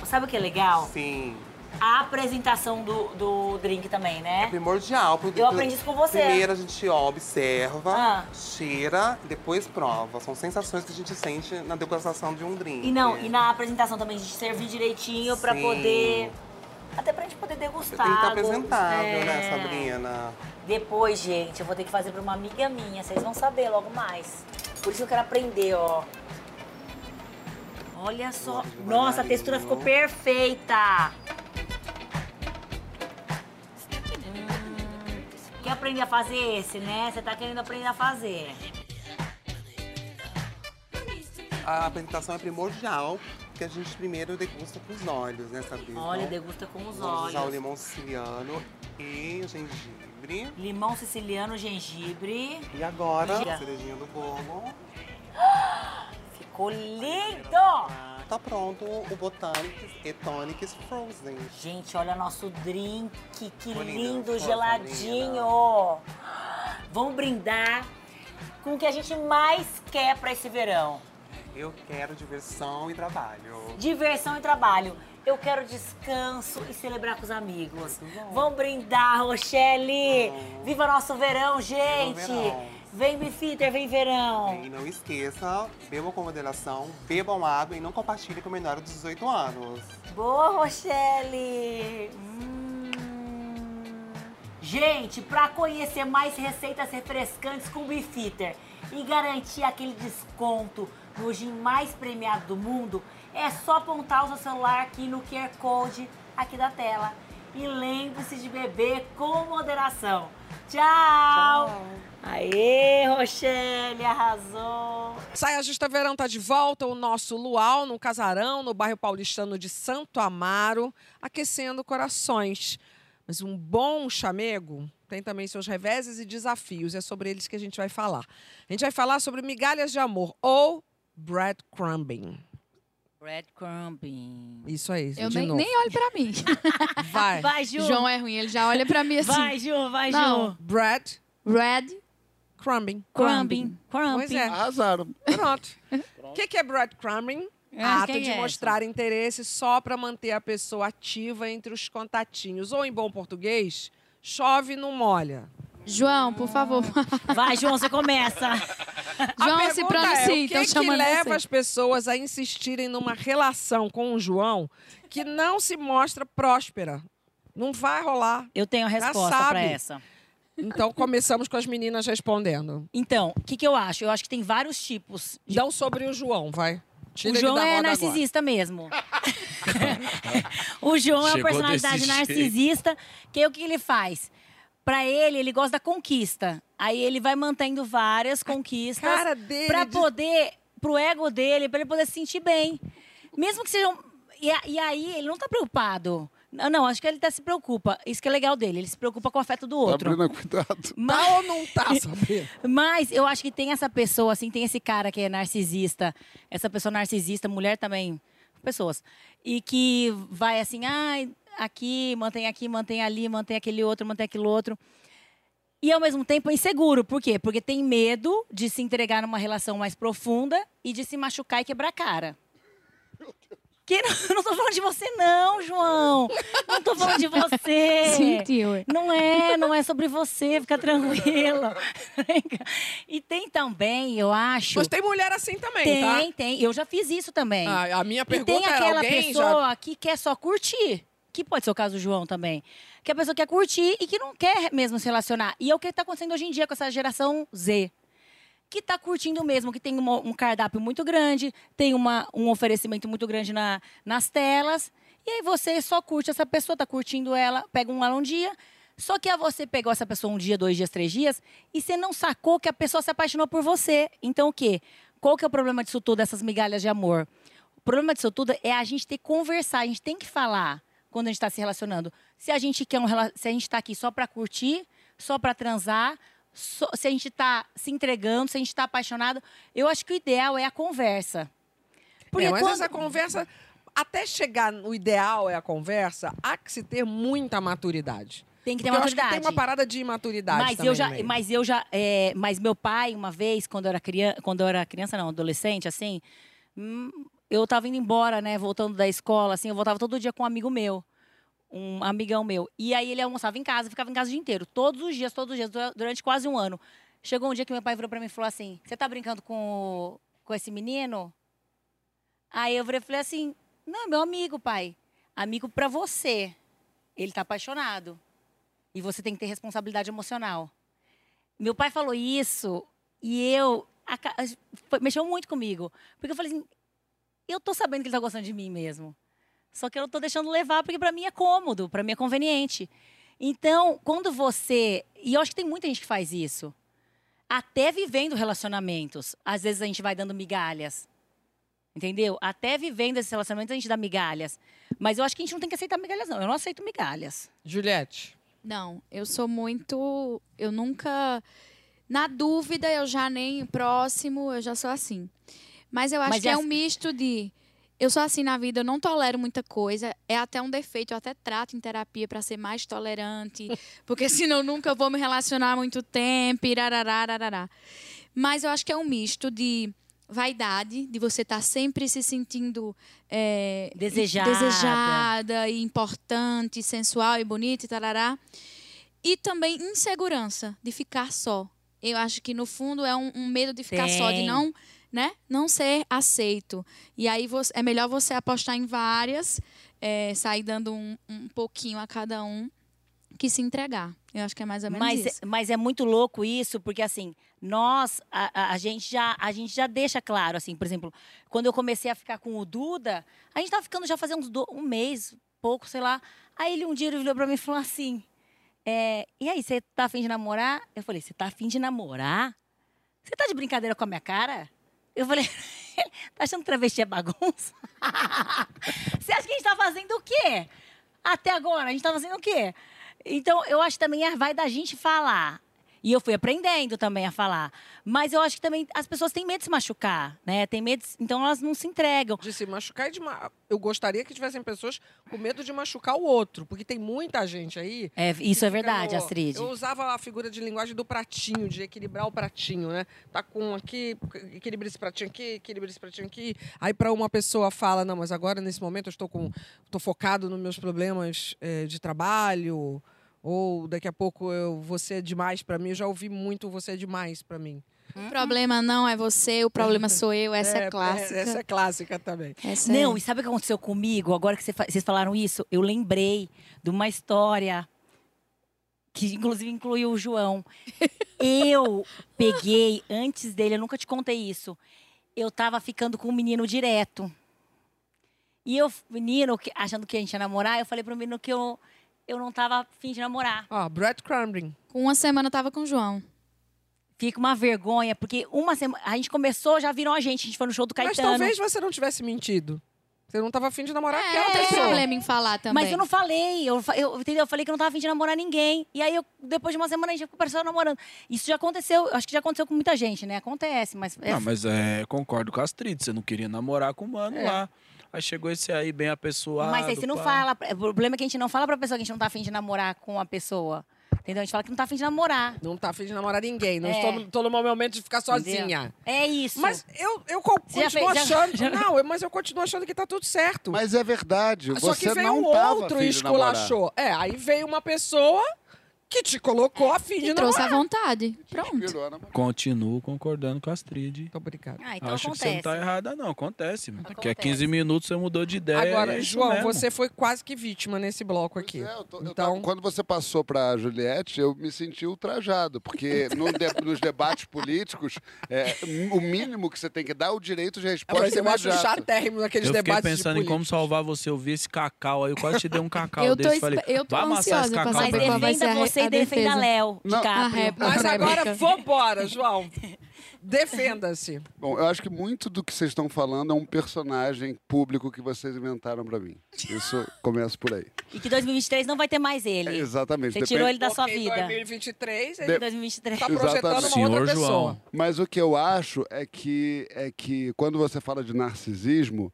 S2: Sabe o que é legal?
S10: Sim.
S2: A apresentação do, do drink também, né?
S10: Primordial. porque
S2: Eu aprendi isso com você.
S10: Primeiro a gente observa,
S2: Ah.
S10: cheira e depois prova. São sensações que a gente sente na degustação de um drink.
S2: E não, e na apresentação também, de servir direitinho pra
S10: Sim.
S2: poder. Até pra gente poder degustar.
S10: Tem que estar
S2: algo-
S10: apresentável, né,
S2: É.
S10: Sabrina?
S2: Depois, gente, eu vou ter que fazer pra uma amiga minha. Vocês vão saber logo mais. Por isso eu quero aprender, ó. Olha só. Nossa, a textura ficou perfeita. Quer aprender a fazer esse, né? Você tá querendo aprender a fazer.
S10: A apresentação é primordial, porque a gente primeiro degusta com os olhos, né, Sabrina?
S2: Olha,
S10: Então,
S2: degusta com os
S10: Vamos usar o
S2: olhos.
S10: limão siciliano e gengibre.
S2: Limão siciliano, gengibre.
S10: E agora, a cerejinha do bolo.
S2: Ficou lindo!
S10: Tá pronto o Botanics e Tonics Frozen.
S2: Gente, olha nosso drink, que
S10: lindo,
S2: geladinho. Vamos brindar com o que a gente mais quer pra esse verão.
S10: Eu quero diversão e trabalho.
S2: Diversão e trabalho. Eu quero descanso e celebrar com os amigos. Vamos brindar, Rochelle! Viva nosso verão, gente!
S10: verão.
S2: Vem Bifitter, vem verão!
S10: E não esqueça, bebam com moderação, bebam água e não compartilhe com menores de 18 anos.
S2: Boa, Rochelle! Hum. Gente, para conhecer mais receitas refrescantes com Bifitter e garantir aquele desconto no gin mais premiado do mundo, é só apontar o seu celular aqui no QR Code aqui da tela. E lembre-se de beber com moderação. Tchau! Aê, Rochelle, arrasou!
S4: Saia Justa Verão tá de volta, o nosso luau no casarão, no bairro paulistano de Santo Amaro, aquecendo corações. Mas um bom chamego tem também seus reveses e desafios, é sobre eles que a gente vai falar. A gente vai falar sobre migalhas de amor ou breadcrumbing.
S2: Breadcrumbing.
S4: Isso aí,
S9: Eu
S4: de
S9: nem,
S4: novo.
S9: nem olho pra mim.
S4: Vai.
S2: Vai, Ju!
S9: João é ruim, ele já olha pra mim assim.
S2: Vai, Ju, vai,
S9: Não.
S2: Ju!
S4: Bread
S9: Red
S4: crumbing.
S2: Crumbing.
S4: Pois é.
S5: Arrasaram.
S4: Pronto. O que, que é breadcrumbing? Ato de
S2: é essa?
S4: mostrar interesse só para manter a pessoa ativa entre os contatinhos. Ou, em bom português, chove não molha.
S9: João, por favor.
S2: Vai, João, você começa.
S9: João,
S4: a
S9: se
S4: pergunta
S9: pronuncia,
S4: é, o que,
S9: então
S4: que
S9: chamando
S4: leva
S9: você.
S4: as pessoas a insistirem numa relação com o João que não se mostra próspera? Não vai rolar.
S2: Eu tenho a resposta pra essa.
S4: Então, começamos com as meninas respondendo.
S2: Então, o que, que eu acho? Eu acho que tem vários tipos. de-
S4: Não sobre o João, vai. Tira
S2: O
S4: ele
S2: João é narcisista mesmo. o João é uma
S8: Chegou
S2: personalidade
S8: jeito.
S2: narcisista. Que o que ele faz?
S8: Pra ele, ele gosta da conquista. Aí ele vai mantendo várias conquistas
S4: cara dele
S8: pra
S4: de-
S8: poder, pro ego dele, pra ele poder se sentir bem. Mesmo que sejam. E, e aí, ele não tá preocupado. Não, não, acho que ele até se preocupa. Isso que é legal dele. Ele se preocupa com o afeto do outro.
S5: Sabrina, cuidado.
S8: Mas,
S4: ou não tá, Sabrina?
S8: Mas eu acho que tem essa pessoa, assim, tem esse cara que é narcisista, essa pessoa narcisista, mulher também, pessoas, e que vai assim, ai, aqui, mantém aqui, mantém ali, mantém aquele outro, mantém aquele outro. E ao mesmo tempo é inseguro. Por quê? Porque tem medo de se entregar numa relação mais profunda e de se machucar e quebrar a cara. Que não, não tô falando de você, não, João. Não tô falando de você.
S9: Sentiu.
S8: Não é, não é sobre você, fica tranquila. e tem também, eu acho.
S4: Mas tem mulher assim também,
S8: tem,
S4: tá?
S8: tem. Eu já fiz isso também.
S4: Ah, a minha
S8: e
S4: pergunta
S8: tem
S4: era,
S8: aquela
S4: alguém já-
S8: pessoa que quer só curtir. Que pode ser o caso do João também. Que a pessoa quer curtir e que não quer mesmo se relacionar. E é o que está acontecendo hoje em dia com essa geração Z. Que está curtindo mesmo, que tem uma- um cardápio muito grande, tem uma, um oferecimento muito grande na, nas telas. E aí você só curte essa pessoa, está curtindo ela, pega um ela um dia. Só que você pegou essa pessoa um dia, dois dias, três dias, e você não sacou que a pessoa se apaixonou por você. Então o quê? Qual que é o problema disso tudo, dessas migalhas de amor? O problema disso tudo é a gente ter que conversar, a gente tem que falar quando a gente está se relacionando. Se a gente quer um, se a gente está aqui só para curtir, só para transar, se a gente está se entregando, se a gente está apaixonado, eu acho que o ideal é a conversa.
S4: é, mas essa conversa, até chegar no ideal é a conversa, há que se ter muita maturidade.
S8: Tem que ter
S4: Porque eu acho
S8: maturidade.
S4: que tem uma parada de imaturidade
S8: Mas eu já, mas eu já, é, mas meu pai uma vez quando eu era criança, quando eu era criança não, adolescente assim, hum, eu tava indo embora, né, voltando da escola, assim, eu voltava todo dia com um amigo meu, um amigão meu. E aí ele almoçava em casa, ficava em casa o dia inteiro, todos os dias, todos os dias, dura- durante quase um ano. Chegou um dia que meu pai virou pra mim e falou assim: "Você tá brincando com com esse menino?" Aí eu virei falei assim: "Não, é meu amigo, pai. Amigo pra você. Ele tá apaixonado." E você tem que ter responsabilidade emocional. Meu pai falou isso e eu. aca- foi- mexeu muito comigo. Porque eu falei assim: eu tô sabendo que ele tá gostando de mim mesmo. Só que eu não tô deixando levar porque pra mim é cômodo, pra mim é conveniente. Então, quando você. E eu acho que tem muita gente que faz isso. Até vivendo relacionamentos. Às vezes a gente vai dando migalhas. Entendeu? Até vivendo esses relacionamentos a gente dá migalhas. Mas eu acho que a gente não tem que aceitar migalhas, não. Eu não aceito migalhas.
S4: Juliette.
S9: Não, eu sou muito. Eu nunca. Na dúvida, eu já nem próximo, eu já sou assim. Mas eu acho
S8: Mas
S9: que
S8: é
S9: é um
S8: assim-
S9: misto de. Eu sou assim na vida, eu não tolero muita coisa. É até um defeito, eu até trato em terapia para ser mais tolerante, porque senão nunca vou me relacionar muito tempo, irarará. Mas eu acho que é um misto de vaidade, de você estar sempre se sentindo é,
S8: Desejada.
S9: desejada e importante, sensual e bonita e tarará. E também insegurança de ficar só. Eu acho que no fundo é um, um medo de ficar só, de não, né, não ser aceito. E aí você- é melhor você apostar em várias, é, sair dando um, um pouquinho a cada um, que se entregar. Eu acho que é mais ou menos
S8: Mas,
S9: isso.
S8: mas é muito louco isso, porque assim, nós, a, a- gente já, a gente já deixa claro, assim, por exemplo, quando eu comecei a ficar com o Duda, a gente tava ficando já fazia uns do- um mês, pouco, sei lá. Aí ele um dia ele virou pra mim e falou assim: é, E aí, você tá afim de namorar? Eu falei: Você tá afim de namorar? Você tá de brincadeira com a minha cara? Eu falei: Tá achando que travesti é bagunça? Você acha que a gente tá fazendo o quê? Até agora, a gente tá fazendo o quê? Então, eu acho que também é- vai da gente falar. E eu fui aprendendo também a falar. Mas eu acho que também as pessoas têm medo de se machucar, né? Tem medo, de- então elas não se entregam.
S4: De se machucar e de ma... Eu gostaria que tivessem pessoas com medo de machucar o outro, porque tem muita gente aí.
S8: É, isso é verdade,
S4: no-
S8: Astrid.
S4: Eu usava a figura de linguagem do pratinho, de equilibrar o pratinho, né? Tá com aqui, equilibra esse pratinho aqui, equilibra esse pratinho aqui. Aí para uma pessoa fala, não, mas agora nesse momento eu estou com, estou focado nos meus problemas eh, de trabalho, ou daqui a pouco eu você é demais para mim. Eu já ouvi muito você é demais para mim.
S9: O problema não é você, o problema sou eu. Essa é, clássica.
S4: Essa é clássica também.
S9: Essa
S8: Não,
S9: é...
S8: e sabe o que aconteceu comigo? Agora que vocês falaram isso, eu lembrei de uma história que inclusive incluiu o João. Eu peguei, antes dele, eu nunca te contei isso. Eu tava ficando com um menino direto. E eu, menino, que- achando que a gente ia namorar, eu falei pro menino que eu, eu não tava afim de namorar.
S4: Ó, breadcrumbing.
S9: Com uma semana eu tava com o João.
S8: Fica uma vergonha, porque uma semana. A gente começou, já viram a gente. A gente foi no show do
S4: Mas
S8: Caetano.
S4: talvez você não tivesse mentido. Você não tava afim de namorar
S9: É,
S4: aquela
S9: não tem
S4: pessoa.
S9: problema em falar também.
S8: Mas eu não falei, eu, eu, entendeu? Eu falei que eu não tava afim de namorar ninguém. E aí, eu, depois de uma semana, a gente já ficou parecendo namorando. Isso já aconteceu, acho que já aconteceu com muita gente, né? Acontece, mas. é-
S6: Não, mas é, concordo com a Astrid. Você não queria namorar com o mano
S8: É.
S6: lá. Aí chegou esse aí bem apessoado.
S8: Mas aí você não
S6: pá.
S8: fala. O problema é que a gente não fala pra pessoa que a gente não tá afim de namorar com a pessoa. Entendeu? A gente fala que não tá afim de namorar.
S4: Não tá afim de namorar ninguém. Não
S8: É.
S4: estou, no- tô no momento de ficar sozinha.
S8: Entendeu? É isso.
S4: Mas eu, eu co-
S8: Você já
S4: continuo
S8: fez- já-
S4: achando.
S8: já-
S4: Não, eu- mas eu continuo achando que tá tudo certo.
S5: Mas é verdade.
S4: Só
S5: você
S4: que veio
S5: não
S4: um
S5: tava
S4: outro
S5: afim
S4: e
S5: de namorar.
S4: esculachou. É, aí veio uma pessoa que te colocou a fim de
S9: trouxe à vontade. Pronto.
S6: Continuo concordando com a Astrid.
S4: Muito obrigado.
S8: Ah, então
S6: Acho que você não tá
S8: acontece.
S6: errada, não. Acontece. mano. Porque é 15 minutos você mudou de ideia.
S4: Agora,
S6: é
S4: João,
S6: mesmo.
S4: você foi quase que vítima nesse bloco aqui.
S5: É, eu tô- eu
S4: então,
S5: tava- quando você passou pra Juliette, eu me senti ultrajado, porque no de- nos debates políticos, é, o mínimo que você tem que dar é o direito de resposta
S4: mas eu acho chatérrimo naqueles
S6: Eu fiquei
S4: debates de
S6: pensando em como salvar você. Eu vi esse cacau aí. Eu quase te dei um cacau
S9: Eu tô
S6: desse.
S9: espe-
S6: Falei,
S9: eu tô
S6: vai amassar esse cacau pra mim.
S9: re-
S8: você
S9: a
S8: e defenda
S9: defesa.
S8: Léo
S5: Não.
S8: DiCaprio.
S9: A ré-
S4: Mas agora, vambora, João. Defenda-se.
S5: Bom, eu acho que muito do que vocês estão falando é um personagem público que vocês inventaram pra mim. Isso começa por aí.
S8: E que 2023 não vai ter mais ele.
S5: É, exatamente.
S8: Você
S5: Depende-
S8: tirou ele da sua vida.
S4: 2023, ele
S5: De-
S8: 2023.
S4: tá projetando uma
S5: Exatamente.
S4: outra
S6: Senhor
S4: pessoa.
S6: João.
S5: Mas o que eu acho é que, é que quando você fala de narcisismo,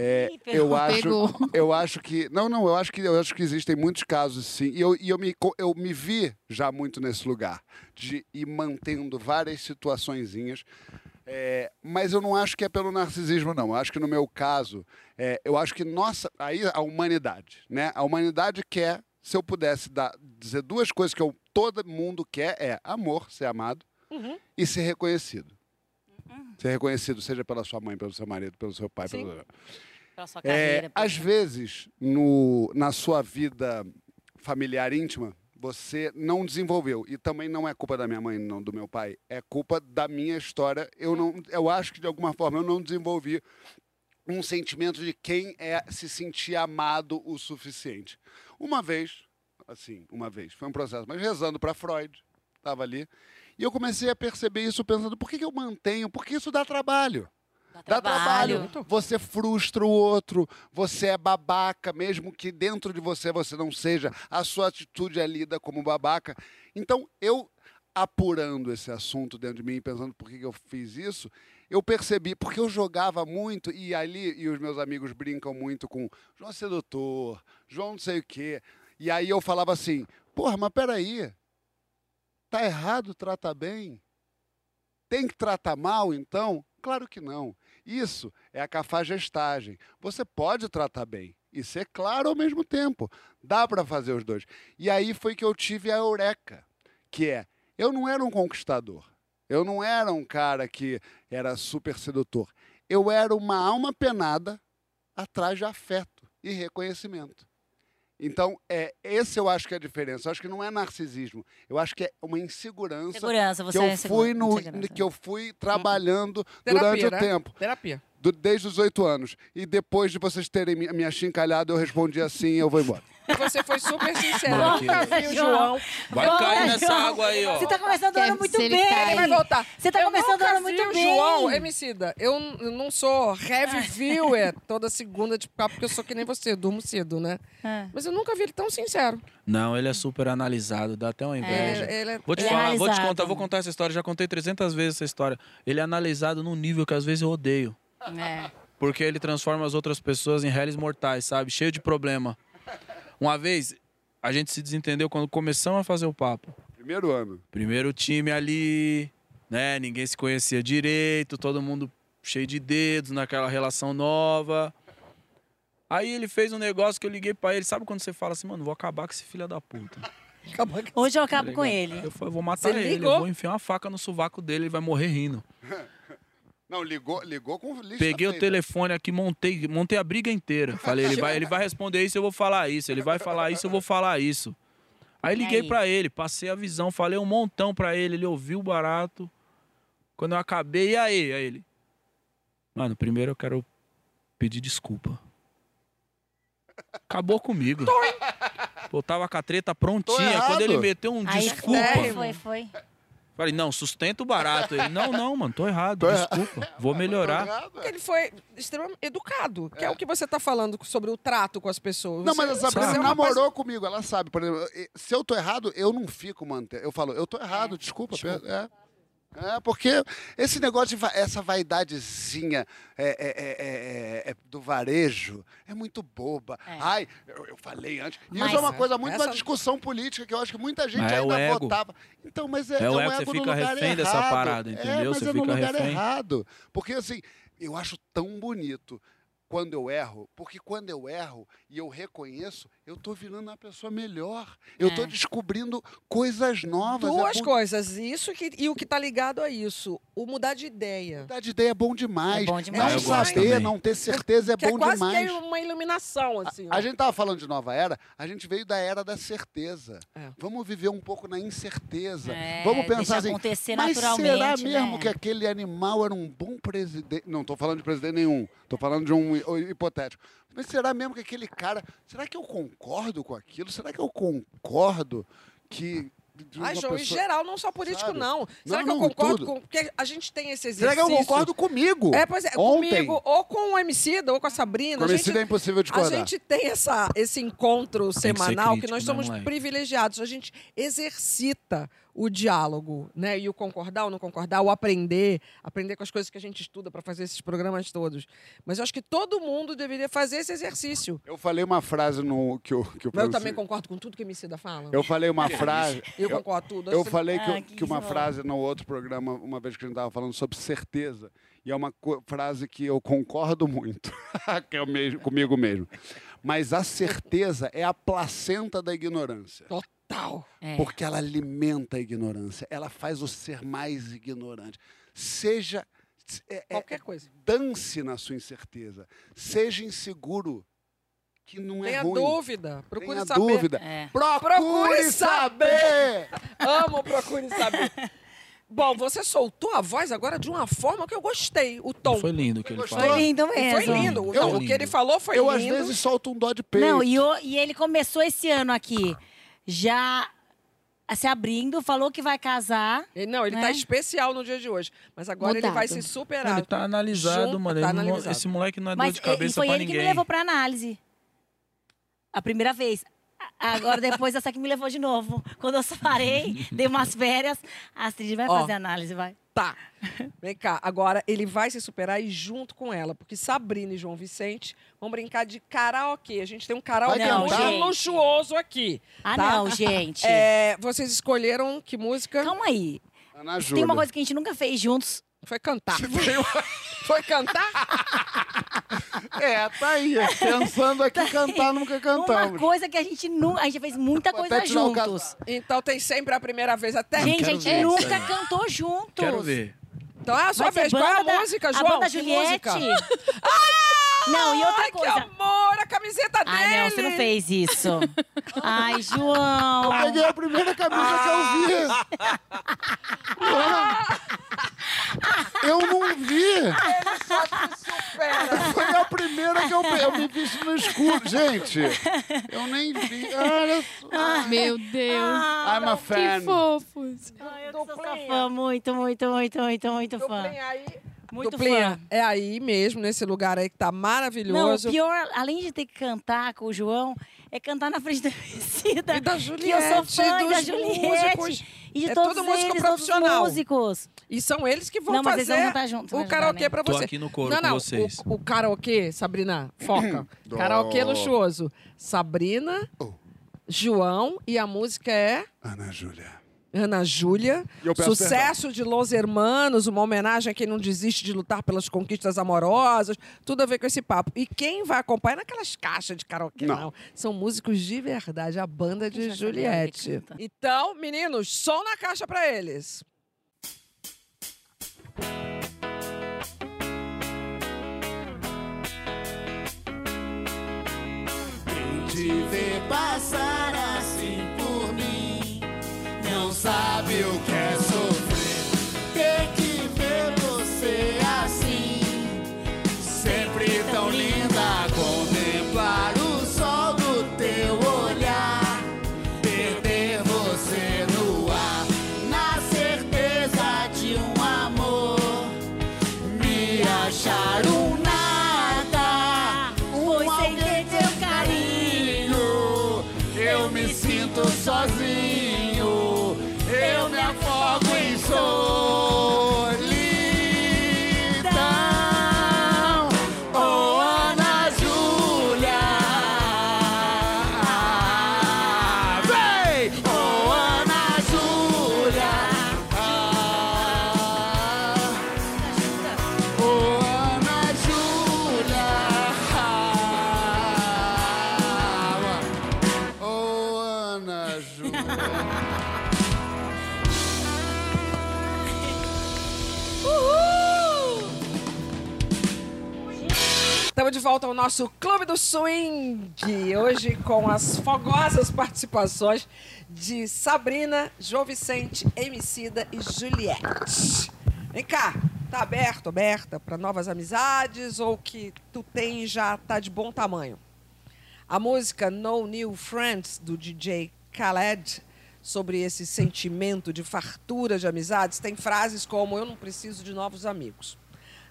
S5: é,
S8: Ih,
S5: eu acho, eu acho que não, não, eu acho que eu acho que existem muitos casos sim. E eu, e eu me eu me vi já muito nesse lugar de ir mantendo várias situaçõezinhas. É, mas eu não acho que é pelo narcisismo, não. Eu acho que no meu caso, é, eu acho que nossa, aí a humanidade, né? A humanidade quer, se eu pudesse dar, dizer duas coisas que eu, todo mundo quer é amor, ser amado
S4: Uhum.
S5: e ser reconhecido. Ser reconhecido, seja pela sua mãe, pelo seu marido, pelo seu pai.
S4: Sim.
S5: Pelo...
S8: Pela sua
S5: É,
S8: carreira.
S5: às vezes, no, na sua vida familiar íntima, você não desenvolveu. E também não é culpa da minha mãe, não do meu pai. É culpa da minha história. Eu, não, eu acho que, de alguma forma, eu não desenvolvi um sentimento de quem é se sentir amado o suficiente. Uma vez, assim, uma vez, foi um processo, mas rezando para Freud, estava ali, e eu comecei a perceber isso pensando, por que, que eu mantenho? Porque isso dá trabalho. Dá trabalho. Você frustra o outro, você é babaca, mesmo que dentro de você você não seja, a sua atitude é lida como babaca. Então, eu apurando esse assunto dentro de mim, pensando por que que eu fiz isso, eu percebi, porque eu jogava muito, e ali, e os meus amigos brincam muito com João Sedutor, João não sei o quê. E aí eu falava assim, porra, mas peraí, tá errado tratar bem? Tem que tratar mal, então? Claro que não. Isso é a cafagestagem. Você pode tratar bem e ser claro ao mesmo tempo. Dá para fazer os dois. E aí foi que eu tive a eureka, que é, eu não era um conquistador. Eu não era um cara que era super sedutor. Eu era uma alma penada atrás de afeto e reconhecimento. Então, é, esse eu acho que é a diferença. Eu acho que não é narcisismo. Eu acho que é uma insegurança,
S8: Segurança, você
S5: que eu
S8: é
S5: fui no, que eu fui trabalhando
S4: Terapia,
S5: durante o
S4: né?
S5: tempo.
S4: Terapia.
S5: Do- desde os oito anos. E depois de vocês terem me, me achincalhado, eu respondi assim, eu vou embora.
S4: Você foi super sincero. Nunca vi o João.
S6: Vai
S8: Bora,
S6: cair nessa
S8: João.
S6: água aí, ó.
S8: Você tá começando o ano muito bem.
S4: Ele vai voltar.
S8: Você tá
S4: eu
S8: começando o ano muito
S4: o
S8: bem.
S4: João, Emicida, eu não sou heavy viewer toda segunda de papo, porque eu sou que nem você, durmo cedo, né?
S8: É.
S4: Mas eu nunca vi ele tão sincero.
S6: Não, ele é super analisado, dá até uma inveja.
S4: Ele, ele é-
S6: Vou te
S8: Ele é
S6: falar, vou te contar, vou contar essa história. Já contei 300 vezes essa história. Ele é analisado num nível que às vezes eu odeio.
S8: É.
S6: Porque ele transforma as outras pessoas em réis mortais, sabe? Cheio de problema. Uma vez, a gente se desentendeu quando começamos a fazer o papo.
S5: Primeiro ano.
S6: Primeiro time ali, né? Ninguém se conhecia direito, todo mundo cheio de dedos naquela relação nova. Aí ele fez um negócio que eu liguei pra ele. Sabe quando você fala assim, mano, vou acabar com esse filho da puta?
S8: Hoje eu acabo
S6: Tá
S8: com ele.
S6: Eu falei, vou matar
S4: Você
S6: ele,
S4: ligou?
S6: eu vou enfiar uma faca no sovaco dele, ele vai morrer rindo.
S5: Não, ligou, ligou com lista
S6: Peguei o
S5: feita.
S6: telefone aqui, montei, montei a briga inteira. Falei, ele vai, ele vai responder isso, eu vou falar isso. Ele vai falar isso, eu vou falar isso. Aí
S8: E
S6: liguei pra ele, passei a visão, falei um montão pra ele, ele ouviu o barato. Quando eu acabei, e aí? Aí ele. Mano, primeiro eu quero pedir desculpa. Acabou comigo. Pô, tava com a treta prontinha. Quando ele meteu um
S8: Aí
S6: desculpa.
S8: foi, foi.
S6: Falei, não, sustenta o barato. Ele, não, não, mano, tô errado,
S5: Tô errado.
S6: desculpa. Vou melhorar.
S4: Porque ele foi extremamente educado, que é. o que você tá falando sobre o trato com as pessoas.
S5: Não,
S4: Você-
S5: mas a
S4: você
S5: Sabrina
S4: é uma
S5: namorou comigo, ela sabe. Por exemplo, se eu tô errado, eu não fico mantendo. Eu falo, eu tô errado, desculpa. É. É, porque esse negócio de va- essa vaidadezinha é, é, é, é, é, do varejo é muito boba. Ai, eu, eu falei antes. E
S8: Mas-
S5: isso é uma coisa muito
S4: Essa-
S5: uma discussão política que eu acho que muita gente
S6: é
S5: ainda votava. Então, mas é,
S6: É o
S5: um
S6: ego, você fica
S5: no lugar
S6: refém dessa
S5: errado.
S6: parada,
S5: É,
S6: entendeu?
S5: mas
S6: Você
S5: é no lugar
S6: refém.
S5: errado. Porque assim, eu acho tão bonito quando eu erro, porque quando eu erro e eu reconheço, eu tô virando uma pessoa melhor. Eu tô
S8: É.
S5: descobrindo coisas novas.
S4: Duas
S5: é
S4: coisas, isso que, e o que tá ligado a isso, o mudar de ideia.
S5: Mudar de ideia é bom demais.
S8: É bom demais.
S5: Não saber, não ter certeza é
S4: que é
S5: bom
S4: quase
S5: demais.
S4: que uma iluminação, assim. ó.
S5: A gente tava falando de nova era, a gente veio da era da certeza.
S4: É.
S5: Vamos viver um pouco na incerteza.
S8: É,
S5: Vamos pensar assim,
S8: acontecer
S5: mas será
S8: naturalmente,
S5: mesmo
S8: né?
S5: que aquele animal era um bom presidente? Não estou falando de presidente nenhum, estou falando de um hipotético. Mas será mesmo que aquele cara, será que eu concordo com aquilo? Será que eu concordo que de
S4: Ai, João, em
S5: pessoa-
S4: geral, não só político,
S5: Sabe?
S4: não. Será
S5: Não,
S4: que eu
S5: não,
S4: concordo
S5: tudo.
S4: com. Porque a gente tem esse
S5: Será
S4: exercício.
S5: que eu concordo comigo?
S4: É, pois é,
S5: Ontem.
S4: comigo, ou com o Emicida, ou com a Sabrina.
S5: Com
S4: a
S5: o Emicida
S4: gente-
S5: é impossível
S4: A
S5: discordar.
S4: gente tem essa, esse encontro
S6: Tem que
S4: semanal que,
S6: crítico,
S4: nós
S6: né,
S4: somos privilegiados. A gente exercita o diálogo, né? E o concordar ou não concordar, o aprender, aprender com as coisas que a gente estuda para fazer esses programas todos. Mas eu acho que todo mundo deveria fazer esse exercício.
S5: Eu falei uma frase no que o que o
S4: Mas eu também concordo com tudo que a Emicida fala.
S5: Eu falei uma frase.
S4: Eu concordo com tudo.
S5: Eu
S4: Você-
S5: falei que,
S8: Ah,
S5: eu-
S8: que
S5: que uma frase no outro programa, uma vez que a gente estava falando sobre certeza, e é uma frase que eu concordo muito, que é o mesmo, comigo mesmo. Mas a certeza é a placenta da ignorância.
S4: Total.
S8: É.
S5: Porque ela alimenta a ignorância, ela faz o ser mais ignorante. Seja. é- é-
S4: Qualquer coisa.
S5: dance na sua incerteza. Seja inseguro, que não é
S4: Tenha
S5: ruim.
S4: dúvida. Procure
S5: Tenha
S4: saber.
S5: dúvida.
S8: É.
S5: Procure,
S4: Procure
S5: saber!
S4: Amo Procure Saber. Bom, você soltou a voz agora de uma forma que eu gostei. O tom.
S6: Foi lindo o que ele falou.
S8: Foi lindo mesmo.
S4: Foi lindo. O-
S6: Eu-
S4: não, o que ele falou foi
S5: Eu,
S4: lindo.
S5: às vezes, solto um dó de peito.
S8: Não, e, o- e ele começou esse ano aqui já se abrindo, falou que vai casar.
S4: Ele- Não, ele
S8: né?
S4: tá especial no dia de hoje. Mas agora ele
S9: Mudado.
S4: vai se superar.
S6: Ele tá analisado,
S4: Junto-
S6: mano.
S4: tá
S6: Ele
S4: analisado.
S6: esse moleque não é
S8: Mas
S6: dor de
S8: e- e
S6: cabeça
S8: foi
S6: pra
S8: ele que
S6: ninguém.
S8: me levou pra análise. A primeira vez. Agora, depois, essa que me levou de novo. Quando eu parei, dei umas férias. A Astrid vai
S4: Ó.
S8: fazer análise, vai.
S4: Tá. Vem cá. Agora ele vai se superar e junto com ela. Porque Sabrina e João Vicente vão brincar de karaokê. A gente tem um karaokê
S5: Vai
S4: muito
S8: cantar?
S4: luxuoso aqui.
S8: Ah,
S4: tá?
S8: não, gente.
S4: É, vocês escolheram que música?
S8: Calma aí.
S5: Ana
S8: Tem
S5: Júlia.
S8: uma coisa que a gente nunca fez juntos.
S4: Foi cantar. Foi cantar?
S5: É, tá aí. Pensando aqui, cantar, nunca
S8: Uma
S5: cantamos.
S8: coisa que a gente nunca. A gente fez muita
S5: Vou
S8: coisa juntos.
S4: Então tem sempre a primeira vez até.
S8: Gente, a gente nunca cantou juntos.
S6: Quero ver.
S4: Então é a sua
S8: Vai
S4: vez. Qual é a
S8: banda da-
S4: música,
S8: A
S4: João?
S8: banda
S4: Que
S8: Juliette.
S4: música?
S8: Não, e outra
S4: Ai,
S8: coisa.
S4: que amor! A camiseta dele!
S8: Ai, não, você não fez isso. Ai, João.
S5: Eu peguei a primeira camisa que eu vi. Eu não vi.
S4: Supera.
S5: Foi a primeira que eu, eu me vi no escuro. Gente, eu nem vi. Olha só.
S9: Meu Deus.
S5: I'm a
S9: Que
S5: fan.
S9: fofos.
S8: Ai, eu sou fã, muito, muito, muito, muito, muito fã.
S4: Duplinha aí.
S8: Muito
S4: Duplinha,
S8: fã.
S4: é aí mesmo, nesse lugar aí que tá
S8: Não, o
S4: maravilhoso.
S8: pior, além de ter que cantar com o João, é cantar na frente da Emicida.
S4: E da
S8: Que eu
S4: Juliette,
S8: sou fã e da Juliette.
S4: músicos.
S8: E de
S4: É
S8: todos
S4: tudo músico
S8: eles,
S4: profissional.
S8: todos os músicos.
S4: E são eles que vão
S8: Não, mas eles
S4: fazer
S8: vão cantar juntos,
S4: o
S8: ajudar,
S4: karaokê
S8: né?
S4: pra
S6: Tô
S4: você.
S6: aqui no coro
S4: não,
S6: com
S4: não,
S6: vocês.
S4: O, o karaokê, Sabrina, foca. Karaokê luxuoso. Sabrina,
S5: Oh.
S4: João e a música é
S5: Ana Júlia.
S4: Ana Júlia. Sucesso de Los Hermanos, uma homenagem a quem não desiste de lutar pelas conquistas amorosas. Tudo a ver com esse papo. E quem vai acompanhar naquelas caixas de karaokê, não.
S5: Não.
S4: São músicos de verdade, a banda de Juliette. Então, meninos, som na caixa pra eles.
S11: Quem te vê passar não
S4: volta ao nosso Clube do Swing, hoje com as fogosas participações de Sabrina, João Vicente, Emicida e Juliette. Vem cá, tá aberto, aberta para novas amizades ou que tu tem já tá de bom tamanho? A música No New Friends, do DJ Khaled, sobre esse sentimento de fartura de amizades, tem frases como Eu não preciso de novos amigos.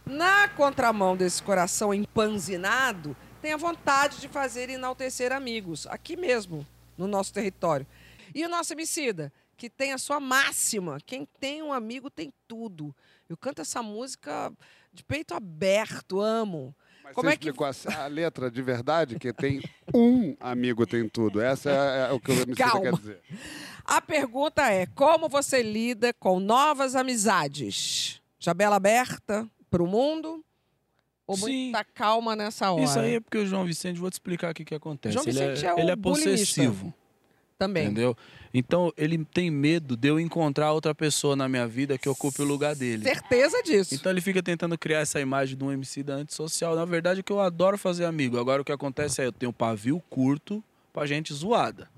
S4: Na contramão desse coração empanzinado, tem a vontade de fazer enaltecer amigos, aqui mesmo, no nosso território. E o nosso homicida, que tem a sua máxima: quem tem um amigo tem tudo. Eu canto essa música de peito aberto, amo.
S5: Mas
S4: Como
S5: você
S4: é que
S5: explicou a, a letra de verdade, que tem um amigo tem tudo. Essa é, é o que o
S4: Calma.
S5: quer dizer.
S4: A pergunta é: como você lida com novas amizades? Jabela aberta para o mundo? Ou muita calma nessa hora?
S6: Isso aí é porque o João Vicente, vou te explicar o que, que acontece.
S4: João
S6: ele é,
S4: Vicente é o
S6: ele é possessivo.
S4: Também.
S6: Entendeu? Então, ele tem medo de eu encontrar outra pessoa na minha vida que ocupe o lugar dele.
S4: Certeza disso.
S6: Então ele fica tentando criar essa imagem de um MC da antissocial. Na verdade, é que eu adoro fazer amigo. Agora o que acontece é eu tenho um pavio curto pra gente zoada.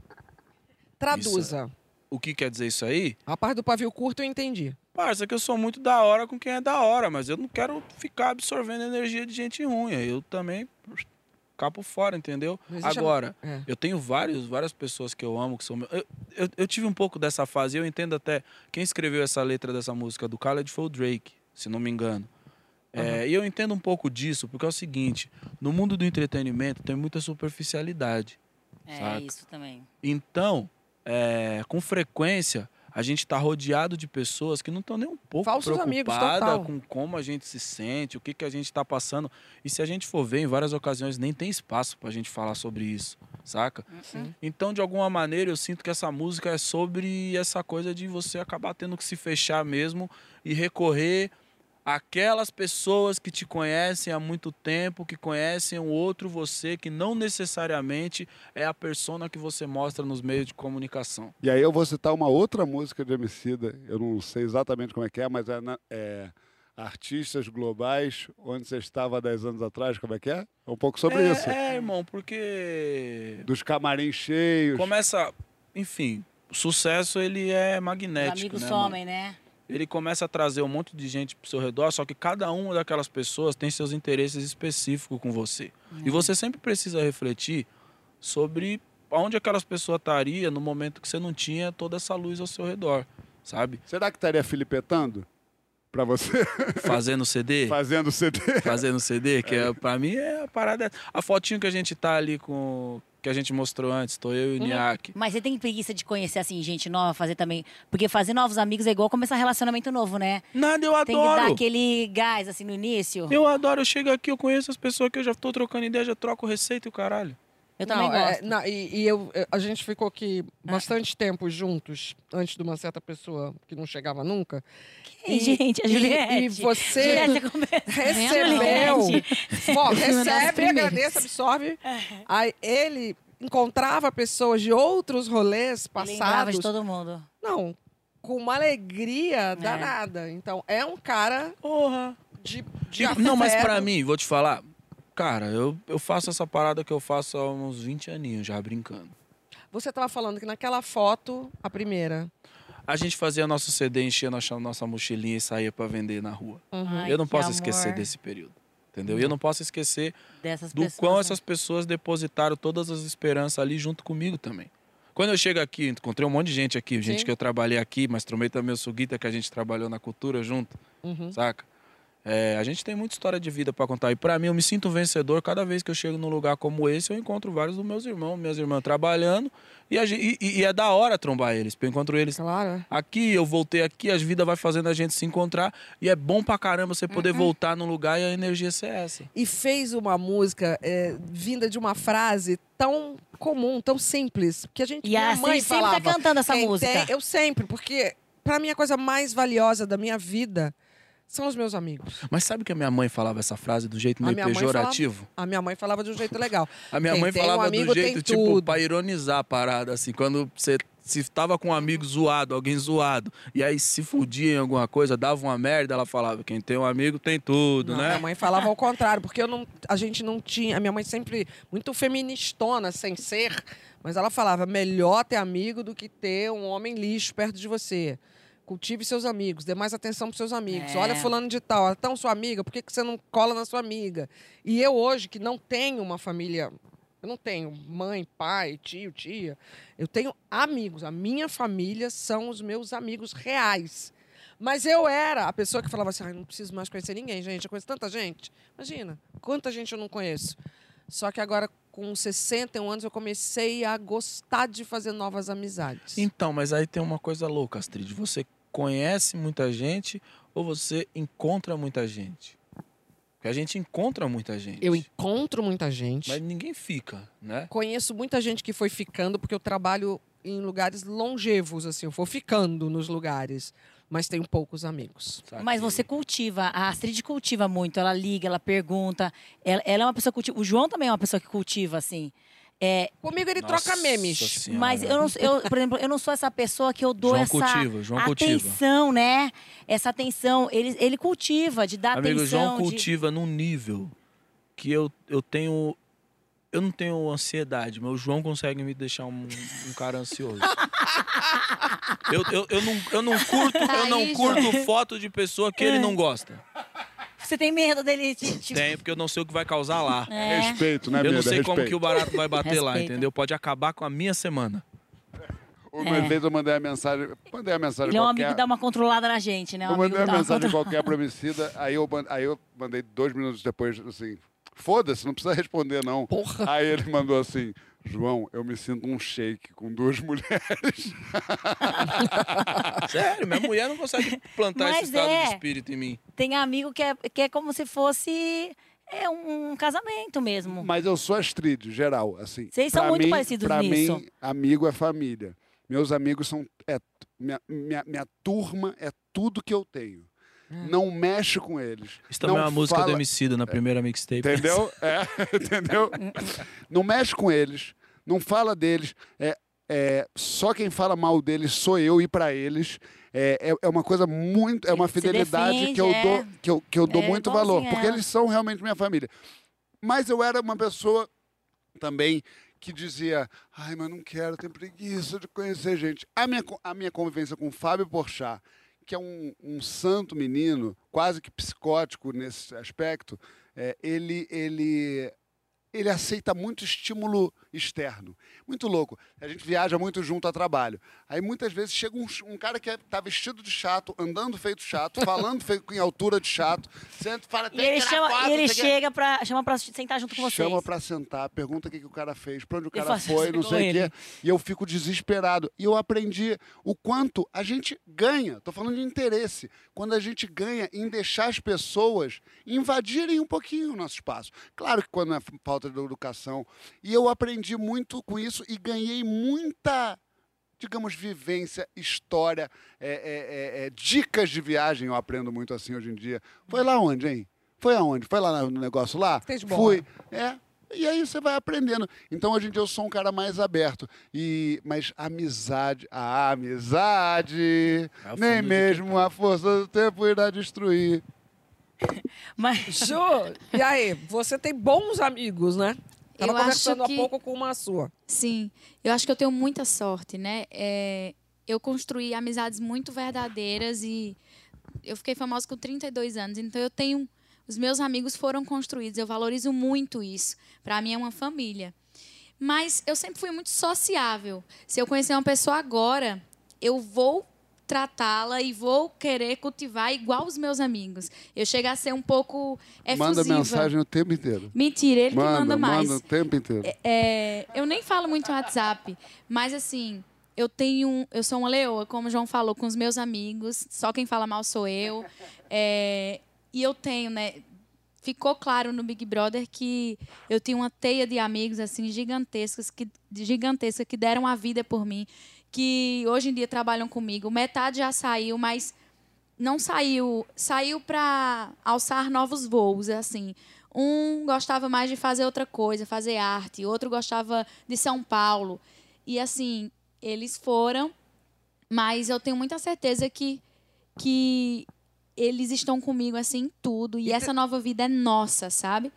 S4: Traduza.
S6: O que quer dizer isso aí?
S4: A parte do pavio curto eu entendi.
S6: Parça, que eu sou muito da hora com quem é da hora, mas eu não quero ficar absorvendo energia de gente ruim. Eu também capo fora, entendeu?
S4: A-
S6: Agora,
S4: é.
S6: eu tenho vários, várias pessoas que eu amo, que são meu... eu, eu, eu tive um pouco dessa fase, eu entendo até quem escreveu essa letra dessa música do Khaled foi o Drake, se não me engano. É, e eu entendo um pouco disso, porque é o seguinte, no mundo do entretenimento tem muita superficialidade.
S8: É
S6: saca?
S8: isso também.
S6: Então, é, com frequência, a gente está rodeado de pessoas que não estão nem um pouco
S4: Falsos amigos,
S6: preocupadas
S4: total.
S6: com como a gente se sente, o que, que a gente está passando. E se a gente for ver, em várias ocasiões nem tem espaço para a gente falar sobre isso, saca?
S4: Sim.
S6: Então, de alguma maneira, eu sinto que essa música é sobre essa coisa de você acabar tendo que se fechar mesmo e recorrer àquelas pessoas que te conhecem há muito tempo, que conhecem o outro você, que não necessariamente é a persona que você mostra nos meios de comunicação.
S5: E aí eu vou citar uma outra música de Emicida, eu não sei exatamente como é que é, mas é, na- é Artistas Globais, onde você estava há 10 anos atrás, como é que é? É um pouco sobre
S6: é,
S5: isso.
S6: É, irmão, porque
S5: Dos camarins cheios.
S6: começa, enfim, o sucesso ele é
S8: Os
S6: magnético,
S8: amigos
S6: né,
S8: somem, né?
S6: Ele começa a trazer um monte de gente pro seu redor, só que cada uma daquelas pessoas tem seus interesses específicos com você. E você sempre precisa refletir sobre onde aquelas pessoas estariam no momento que você não tinha toda essa luz ao seu redor, sabe?
S5: Será que estaria filipetando pra você?
S6: Fazendo CD?
S5: Fazendo CD.
S6: Fazendo CD, que é, pra mim é a parada. A fotinho que a gente tá ali com. que a gente mostrou antes, tô eu e o
S8: Uhum.
S6: Niak.
S8: Mas você tem preguiça de conhecer, assim, gente nova, fazer também. Porque fazer novos amigos é igual começar relacionamento novo, né?
S6: Nada, eu
S8: Tem que
S6: adoro.
S8: dar aquele gás, assim, no início.
S6: Eu adoro, eu chego aqui, eu conheço as pessoas que eu já tô trocando ideia, já troco receita e o caralho.
S8: Eu
S4: não,
S8: também
S4: é, não, e e eu, a gente ficou aqui bastante tempo juntos, antes de uma certa pessoa que não chegava nunca.
S8: Quem, gente? A
S4: e-
S8: Juliette.
S4: E, você
S8: Juliette, começa.
S4: recebeu. Bom, recebe, agradece, absorve. Aí ele encontrava pessoas de outros rolês
S8: Lembrava
S4: passados.
S8: de todo mundo.
S4: Não, com uma alegria danada. Então, é um cara
S6: Porra.
S4: de, de
S6: não, mas pra mim, vou te falar, cara, eu, eu faço essa parada que eu faço há uns 20 aninhos já brincando.
S4: Você tava falando que naquela foto, a primeira.
S6: A gente fazia nosso CD, enchia nossa, nossa mochilinha e saía pra vender na rua.
S4: Uhum.
S8: Ai,
S6: eu não posso esquecer
S8: amor.
S6: desse período. Entendeu? E eu não posso esquecer
S8: Dessas
S6: do
S8: pessoas.
S6: quão
S8: né?
S6: essas pessoas depositaram todas as esperanças ali junto comigo também. Quando eu chego aqui, encontrei um monte de gente aqui, gente
S4: Sim.
S6: que eu trabalhei aqui, mas tomei também o Suguita, que a gente trabalhou na cultura junto,
S4: Uhum.
S6: saca? É, a gente tem muita história de vida para contar. E para mim, eu me sinto vencedor cada vez que eu chego num lugar como esse. Eu encontro vários dos meus irmãos, minhas irmãs trabalhando. E, a gen- e- e- é da hora trombar eles. porque Eu encontro eles aqui, eu voltei aqui, a vida vai fazendo a gente se encontrar. E é bom pra caramba você poder voltar num lugar e a energia ser essa.
S4: E fez uma música é, vinda de uma frase tão comum, tão simples. Que a gente.
S8: E a
S4: minha mãe
S8: sempre tá
S4: falava,
S8: cantando essa
S4: "Quem
S8: música."
S4: eu sempre, porque pra mim a coisa mais valiosa da minha vida são os meus amigos.
S6: Mas sabe que a minha mãe falava essa frase do jeito meio pejorativo?
S4: falava- a minha mãe falava de um jeito legal.
S6: A minha
S4: Quem
S6: mãe
S4: tem um
S6: falava
S4: amigo
S6: do jeito, tipo,
S4: tudo.
S6: pra ironizar a parada, assim, quando você se tava com um amigo zoado, alguém zoado, e aí se fudia em alguma coisa, dava uma merda, ela falava, quem tem um amigo tem tudo,
S4: Não,
S6: né?
S4: Minha mãe falava ao contrário, porque eu não, a gente não tinha. A minha mãe sempre muito feministona, sem ser, mas ela falava: melhor ter amigo do que ter um homem lixo perto de você. Cultive seus amigos, dê mais atenção para seus amigos.
S8: É.
S4: Olha, fulano de tal, ela é tão sua amiga, por que, que você não cola na sua amiga? E eu hoje, que não tenho uma família. Eu não tenho mãe, pai, tio, tia. Eu tenho amigos. A minha família são os meus amigos reais. Mas eu era a pessoa que falava assim: "Ai, não preciso mais conhecer ninguém, gente. Eu conheço tanta gente. Imagina, quanta gente eu não conheço. Só que agora, com 61 anos, eu comecei a gostar de fazer novas amizades.
S6: Então, mas aí tem uma coisa louca, Astrid. Você conhece muita gente ou você encontra muita gente? Porque a gente encontra muita gente.
S4: Eu encontro muita gente.
S6: Mas ninguém fica, né?
S4: Conheço muita gente que foi ficando, porque eu trabalho em lugares longevos, assim. Eu vou ficando nos lugares, mas tenho poucos amigos.
S8: Mas você cultiva, a Astrid cultiva muito, ela liga, ela pergunta. Ela, ela é uma pessoa que cultiva. O João também é uma pessoa que cultiva, assim. É,
S4: Comigo ele troca memes.
S8: Mas eu, não, eu, por exemplo, eu não sou essa pessoa que eu dou
S6: João
S8: essa
S6: cultiva, João cultiva.
S8: atenção, né? Essa atenção. Ele, ele cultiva, de dar
S6: Amigo, o
S8: atenção.
S6: João
S8: de-
S6: cultiva num nível que eu, eu tenho. Eu não tenho ansiedade, mas o João consegue me deixar um, um cara ansioso. eu, eu, eu, não, eu não curto, eu não curto foto de pessoa que ele não gosta.
S8: Você tem medo dele te, te-
S6: Tem, porque eu não sei o que vai causar lá.
S8: É.
S5: Respeito, né,
S6: Eu não sei como
S5: Respeito.
S6: que o barato vai bater lá,
S8: Respeito.
S6: entendeu? Pode acabar com a minha semana.
S5: Uma
S8: É.
S5: vez eu mandei a mensagem, mandei a mensagem
S8: Ele é um
S5: qualquer.
S8: amigo que dá uma controlada na gente, né? Um
S5: Eu
S8: amigo
S5: mandei uma mensagem qualquer promissida, aí eu, aí eu mandei dois minutos depois, assim, foda-se, não precisa responder, não. Aí ele mandou assim, João, eu me sinto um shake com duas mulheres.
S6: Sério, minha mulher não consegue plantar esse
S8: Mas
S6: estado
S8: é.
S6: de espírito em mim.
S8: Tem amigo que é, que é como se fosse é um casamento mesmo.
S5: Mas eu sou Astrid, geral, assim.
S8: Vocês são
S5: Pra
S8: muito
S5: mim-
S8: parecidos
S5: pra
S8: nisso.
S5: mim, amigo é família. Meus amigos são... É, minha, minha, minha turma é tudo que eu tenho. Não mexe com eles.
S6: Isso também
S5: não
S6: é uma música do
S5: fala-
S6: Emicida na primeira mixtape.
S5: Entendeu? É, entendeu? Não mexe com eles, não fala deles. É, é, só quem fala mal deles sou eu e para eles. É, é, é uma coisa muito. É uma fidelidade
S8: defende,
S5: que, eu
S8: é.
S5: dou, que, eu, que eu dou
S8: É
S5: muito valor, porque eles são realmente minha família. Mas eu era uma pessoa também que dizia: ai, mas não quero, tenho preguiça de conhecer gente. A minha, a minha convivência com o Fábio Porchat, que é um, um santo menino, quase que psicótico nesse aspecto, é, ele, ele, ele aceita muito estímulo externo. Muito louco. A gente viaja muito junto a trabalho. Aí muitas vezes chega um, um cara que está vestido de chato, andando feito chato, falando feito em altura de chato, senta e fala,
S8: E ele, chama, e ele
S5: não sei o quê."
S8: chega pra, chama pra sentar junto com vocês.
S5: Chama pra sentar, pergunta o que, que o cara fez, pra onde o cara foi, não sei o quê. E eu fico desesperado. E eu aprendi o quanto a gente ganha, tô falando de interesse, quando a gente ganha em deixar as pessoas invadirem um pouquinho o nosso espaço. Claro que quando é falta de educação. E eu aprendi muito com isso e ganhei muita digamos, vivência, história, é, é, é, é, dicas de viagem, eu aprendo muito assim hoje em dia. Foi lá onde, hein? Foi aonde? Foi lá no negócio lá?
S4: Fez bola.
S5: Fui. É. E aí você vai aprendendo. Então hoje em dia eu sou um cara mais aberto. E mas amizade, a amizade,
S6: É
S5: nem mesmo a força do tempo irá destruir.
S8: Mas...
S4: Ju, e aí? Você tem bons amigos, né? Tava
S9: Eu acho
S4: conversando
S9: que-
S4: há pouco com uma sua.
S9: Sim, eu acho que eu tenho muita sorte, né? É, eu construí amizades muito verdadeiras e eu fiquei famosa com 32 anos, então eu tenho. Os meus amigos foram construídos, eu valorizo muito isso. Para mim é uma família. Mas eu sempre fui muito sociável. Se eu conhecer uma pessoa agora, eu vou tratá-la e vou querer cultivar igual os meus amigos. Eu chego a ser um pouco
S5: Manda
S9: efusiva.
S5: mensagem o tempo inteiro.
S9: Mentira, ele
S5: manda,
S9: que manda mais.
S5: Manda o tempo inteiro.
S9: É, eu nem falo muito WhatsApp, mas assim, eu tenho. Eu sou uma leoa, como o João falou, com os meus amigos. Só quem fala mal sou eu. É, e eu tenho, né? Ficou claro no Big Brother que eu tinha uma teia de amigos assim gigantescos que gigantesca que deram a vida por mim, que hoje em dia trabalham comigo. Metade já saiu, mas não saiu, saiu para alçar novos voos, assim. Um gostava mais de fazer outra coisa, fazer arte, outro gostava de São Paulo. E assim, eles foram, mas eu tenho muita certeza que que eles estão comigo assim em tudo e, essa nova vida é nossa, sabe?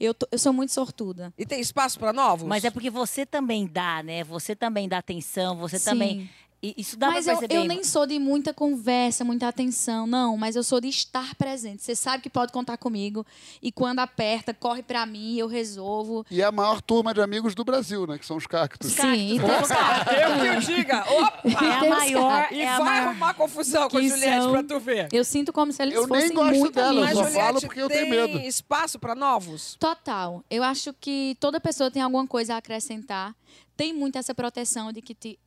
S9: Eu, tô- eu sou muito sortuda.
S4: E tem espaço para novos?
S8: Mas é porque você também dá, né? Você também dá atenção, você
S9: Sim.
S8: também. Isso dá
S9: mas
S8: pra
S9: eu,
S8: perceber.
S9: eu nem sou de muita conversa, muita atenção, não. Mas eu sou de estar presente. Você sabe que pode contar comigo. E quando aperta, corre pra mim, eu resolvo.
S5: E é a maior turma de amigos do Brasil, né? Que são os cactos.
S9: Sim, e tem os
S4: Eu que o diga. Opa!
S9: É a maior-
S4: E
S9: é a
S4: vai
S9: maior-
S4: arrumar confusão com a Juliette
S9: são-
S4: pra tu ver.
S9: Eu sinto como se eles
S5: Eu nem
S9: fossem
S5: gosto
S9: muito
S5: dela, eu
S9: amigos.
S5: só
S4: Mas,
S5: falo
S4: Juliette,
S5: porque eu tenho
S4: tem
S5: medo.
S4: espaço para novos?
S9: Total. Eu acho que toda pessoa tem alguma coisa a acrescentar. Tem muito essa proteção de que te-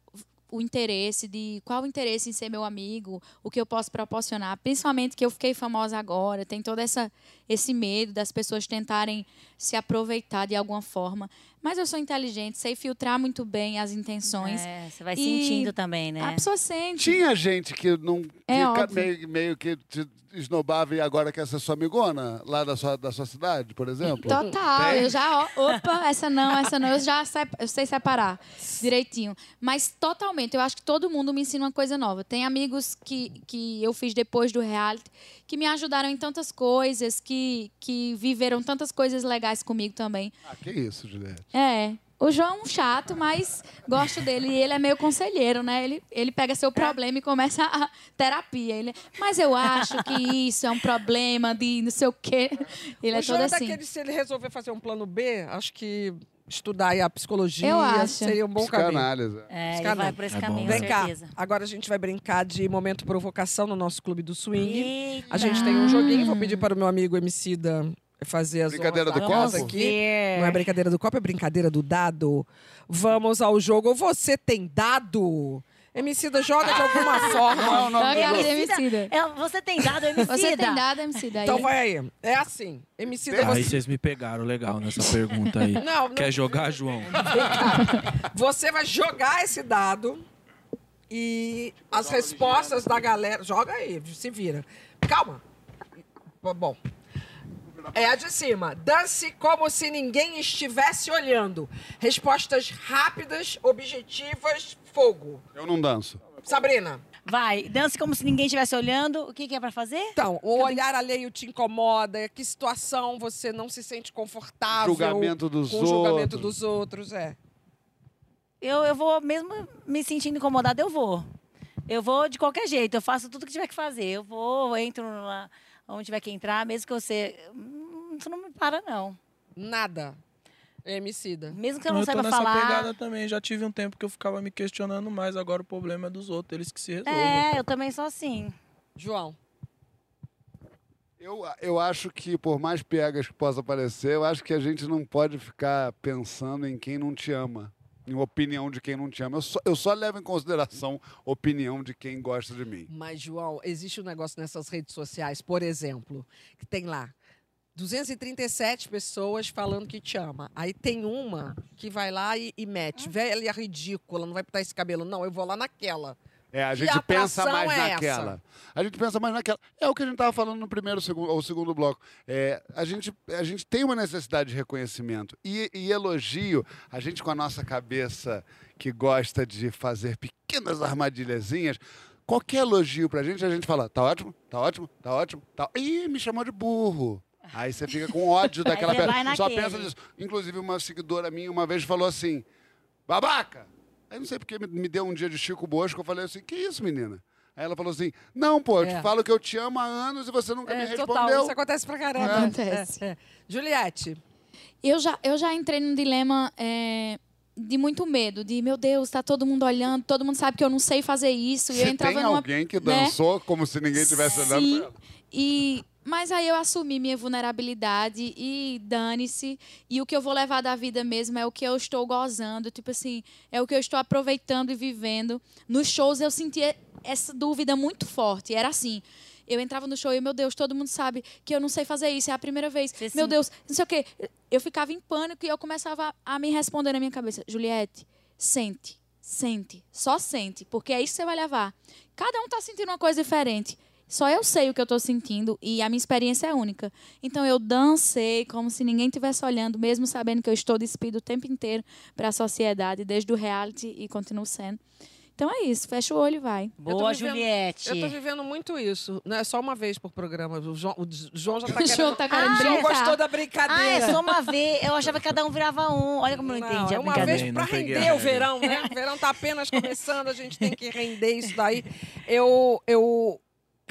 S9: o interesse de qual o interesse em ser meu amigo, o que eu posso proporcionar, principalmente que eu fiquei famosa agora, tem todo essa esse medo das pessoas tentarem se aproveitar de alguma forma. Mas eu sou inteligente, sei filtrar muito bem as intenções.
S8: É, você vai
S9: E
S8: sentindo também, né?
S9: A pessoa sente.
S5: Tinha gente que não
S9: É
S5: meio, meio que te esnobava e agora quer ser sua amigona lá da sua, da sua cidade, por exemplo?
S9: Total,
S5: Tem?
S9: eu já, opa, essa não, essa não, eu já eu sei separar direitinho. Mas totalmente, eu acho que todo mundo me ensina uma coisa nova. Tem amigos que, que eu fiz depois do reality que me ajudaram em tantas coisas, que, que viveram tantas coisas legais comigo também.
S5: Ah, que isso, Juliette.
S9: É. O João é um chato, mas gosto dele. E ele é meio conselheiro, né? Ele, ele pega seu problema e começa a terapia. Ele, mas eu acho que isso é um problema de não sei o quê. Ele
S4: o
S9: é
S4: João
S9: todo
S4: é
S9: assim.
S4: daquele, se ele resolver fazer um plano B, acho que estudar aí a psicologia
S9: Eu acho.
S4: seria um bom caminho.
S5: Psicanálise.
S8: É, ele
S4: Psicanálise.
S8: vai por esse caminho,
S4: Vem cá,
S8: certeza.
S4: agora a gente vai brincar de momento provocação no nosso clube do swing.
S8: Eita.
S4: A gente tem um joguinho, vou pedir para o meu amigo Emicida fazer as
S5: Brincadeira do copo?
S4: aqui. Não é brincadeira do copo, é brincadeira do dado. Vamos ao jogo. Você tem dado? Emicida joga de alguma forma.
S5: Não, não,
S9: Joga
S5: não.
S9: ali, Emicida.
S8: É, você tem dado Emicida?
S9: Você tem dado, MC, daí.
S4: Então vai aí. É assim. Emicida,
S6: Aí
S4: você,
S6: vocês me pegaram legal nessa pergunta aí.
S4: Não, não.
S6: Quer jogar, João?
S4: você vai jogar esse dado e as respostas da galera. Joga aí, se vira. Calma. Bom. É a de cima. Dance como se ninguém estivesse olhando. Respostas rápidas, objetivas, fogo.
S5: Eu não danço.
S4: Sabrina.
S8: Vai, dance como se ninguém estivesse olhando. O que, que é pra fazer?
S4: Então, o olhar alheio te incomoda? Que situação você não se sente confortável?
S5: Julgamento dos
S4: com o julgamento
S5: outros.
S4: dos outros, é.
S8: Eu, eu vou, mesmo me sentindo incomodada, eu vou. Eu vou de qualquer jeito, eu faço tudo que tiver que fazer. Eu vou, eu entro lá onde tiver que entrar, mesmo que você. hum, Isso não me para, não.
S4: Nada. Emicida.
S8: Mesmo que eu não
S6: eu tô
S8: saiba
S6: nessa
S8: falar.
S6: pegada também. Já tive um tempo que eu ficava me questionando mais. Agora o problema é dos outros, eles que se resolvam.
S8: É, eu também sou assim.
S4: João.
S5: Eu, eu acho que, por mais piegas que possa parecer, eu acho que a gente não pode ficar pensando em quem não te ama. Em opinião de quem não te ama. Eu só, eu só levo em consideração a opinião de quem gosta de mim.
S4: Mas, João, existe um negócio nessas redes sociais, por exemplo, que tem lá 237 pessoas falando que te ama. Aí tem uma que vai lá e, e mete. Velha ridícula, não vai pintar esse cabelo. Não, eu vou lá naquela.
S5: É, a gente pensa
S4: atração
S5: mais
S4: é
S5: naquela.
S4: essa?
S5: A gente pensa mais naquela. É o que a gente estava falando no primeiro segundo, ou segundo bloco. É, a, gente, a gente tem uma necessidade de reconhecimento. E, e elogio, a gente com a nossa cabeça que gosta de fazer pequenas armadilhazinhas, qualquer elogio pra gente, a gente fala, tá ótimo, tá ótimo, tá ótimo, tá. Ih, me chamou de burro. Aí você fica com ódio daquela pessoa. Só pensa nisso. Inclusive, uma seguidora minha uma vez falou assim: babaca! Aí não sei porque me, me deu um dia de Chico Bosco, eu falei assim: que isso, menina? Aí ela falou assim: não, pô, eu
S4: É.
S5: te falo que eu te amo há anos e você nunca me
S4: É,
S5: respondeu.
S4: total, isso acontece pra caramba.
S9: Acontece.
S4: É, é. Juliette,
S9: Eu já, eu já entrei num dilema é, de muito medo, de meu Deus, tá todo mundo olhando, todo mundo sabe que eu não sei fazer isso. e eu
S5: Se
S9: entrava
S5: tem
S9: numa,
S5: alguém que
S9: né?
S5: dançou como se ninguém tivesse olhando
S9: Sim,
S5: pra ela.
S9: e mas aí eu assumi minha vulnerabilidade e dane-se. E o que eu vou levar da vida mesmo é o que eu estou gozando, tipo assim, é o que eu estou aproveitando e vivendo. Nos shows eu sentia essa dúvida muito forte. Era assim, eu entrava no show e, meu Deus, todo mundo sabe que eu não sei fazer isso, é a primeira vez. meu Deus, não sei o quê. Eu ficava em pânico e eu começava a, me responder na minha cabeça, Juliette, sente, sente, só sente, porque é isso que você vai levar. Cada um tá sentindo uma coisa diferente. Só eu sei o que eu tô sentindo e a minha experiência é única. Então eu dancei como se ninguém estivesse olhando, mesmo sabendo que eu estou despido o tempo inteiro para a sociedade, desde o reality e continuo sendo. Então é isso, fecha o olho e vai.
S4: Eu tô vivendo- Eu tô vivendo muito isso. Não é só uma vez por programa. O João, o João já tá
S9: O
S4: querendo...
S9: João tá querendo
S4: o João gostou da
S8: Ah,
S4: brincadeira.
S8: é só uma vez. Eu achava que cada um virava um. Olha como eu não, entendi
S4: é uma vez para render o verão, né? O verão tá apenas começando, a gente tem que render isso daí. Eu, eu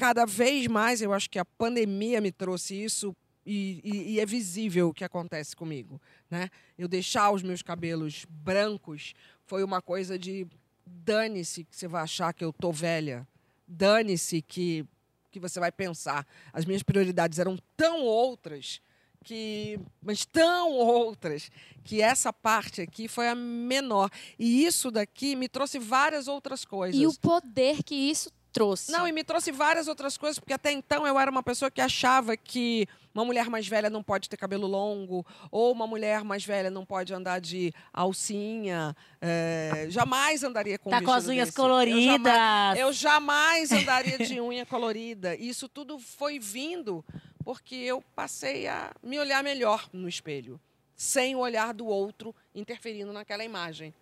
S4: cada vez mais, eu acho que a pandemia me trouxe isso e, e- e é visível o que acontece comigo, né? Eu deixar os meus cabelos brancos foi uma coisa de dane-se que você vai achar que eu tô velha, dane-se que que você vai pensar. As minhas prioridades eram tão outras que mas tão outras que essa parte aqui foi a menor e isso daqui me trouxe várias outras coisas
S9: E o poder que isso trouxe.
S4: não, e me trouxe várias outras coisas, porque até então eu era uma pessoa que achava que uma mulher mais velha não pode ter cabelo longo, ou uma mulher mais velha não pode andar de alcinha. é, jamais andaria com um
S8: Tá com as unhas
S4: desse.
S8: coloridas.
S4: Eu jamais, eu jamais andaria de unha colorida. Isso tudo foi vindo porque eu passei a me olhar melhor no espelho, sem o olhar do outro interferindo naquela imagem.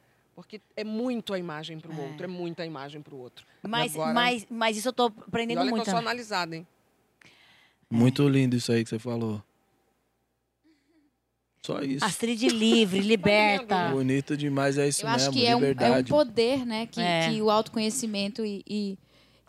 S4: Porque é muito a imagem para o outro, é muita imagem para o outro.
S8: Mas,
S4: agora-
S8: mas, mas isso eu tô
S4: e
S8: aprendendo
S4: olha
S8: muito.
S4: que eu sou analisada, hein?
S6: Muito lindo isso aí que você falou. Só isso.
S8: Astrid livre, liberta.
S6: Bonito demais, é isso
S9: Eu acho
S6: mesmo,
S9: que é um, é um poder, né, que,
S8: É.
S9: que o autoconhecimento e, e,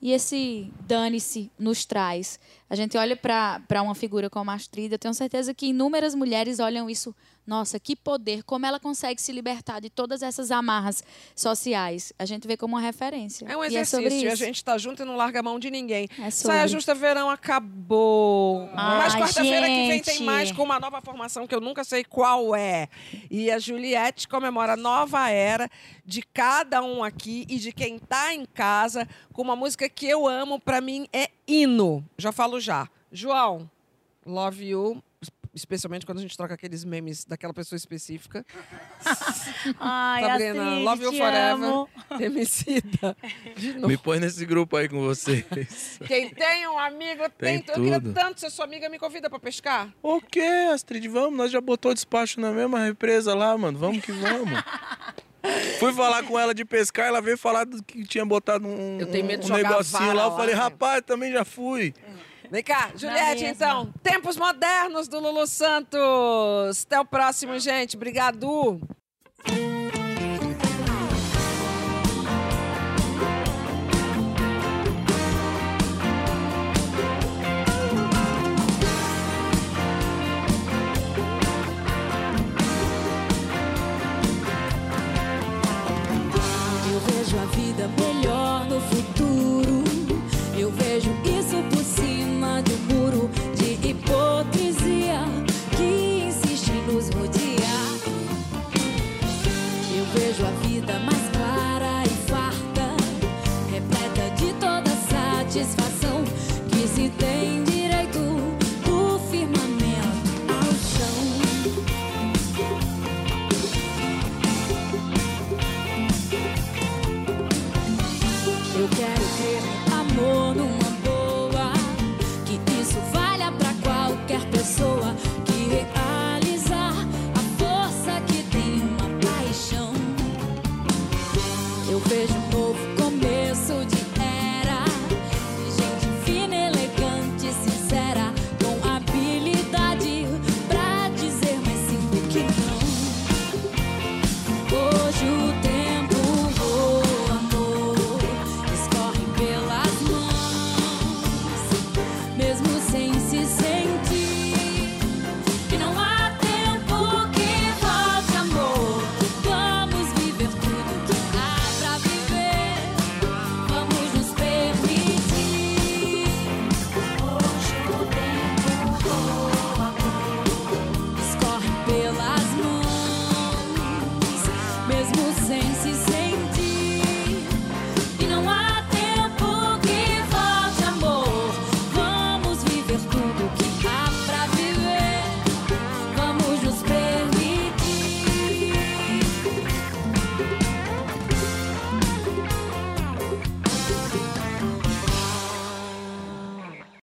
S9: e esse dane-se nos traz. A gente olha para uma figura como a Astrid, eu tenho certeza que inúmeras mulheres olham isso, nossa, que poder, como ela consegue se libertar de todas essas amarras sociais. A gente vê como uma referência.
S4: É um
S9: é
S4: exercício. e a gente tá junto e não larga a mão de ninguém.
S9: É sobre.
S4: Saia Justa Verão acabou. Mas
S8: Ai,
S4: quarta-feira que vem tem mais com uma nova formação que eu nunca sei qual é. E a Juliette comemora a nova era de cada um aqui e de quem tá em casa com uma música que eu amo, pra mim é hino. Já falo já. João, love you. Especialmente quando a gente troca aqueles memes daquela pessoa específica.
S8: Ai,
S4: Sabrina,
S8: Astrid,
S4: love you
S8: te
S4: forever.
S8: amo.
S4: De.
S6: Me põe nesse grupo aí com vocês.
S4: Quem tem um amigo tem,
S6: Tem
S4: Eu queria
S6: tudo.
S4: tanto ser sua amiga, me convida pra pescar.
S6: O quê, Astrid? Vamos, nós já botou despacho na mesma represa lá, mano. Vamos que vamos. Fui falar com ela de pescar, ela veio falar do que tinha botado um,
S4: Eu tenho medo
S6: um
S4: jogar
S6: negocinho lá. Eu
S4: lá,
S6: falei,
S4: né?
S6: rapaz, também já fui.
S4: Vem cá, Juliette, então. Tempos modernos do Lulu Santos. Até o próximo, gente. Obrigado.
S7: vida melhor no futuro. Eu vejo isso por cima de um muro de hipocrisia que insiste em nos rodear. Eu vejo a vida mais clara e farta, repleta de toda satisfação que se tem.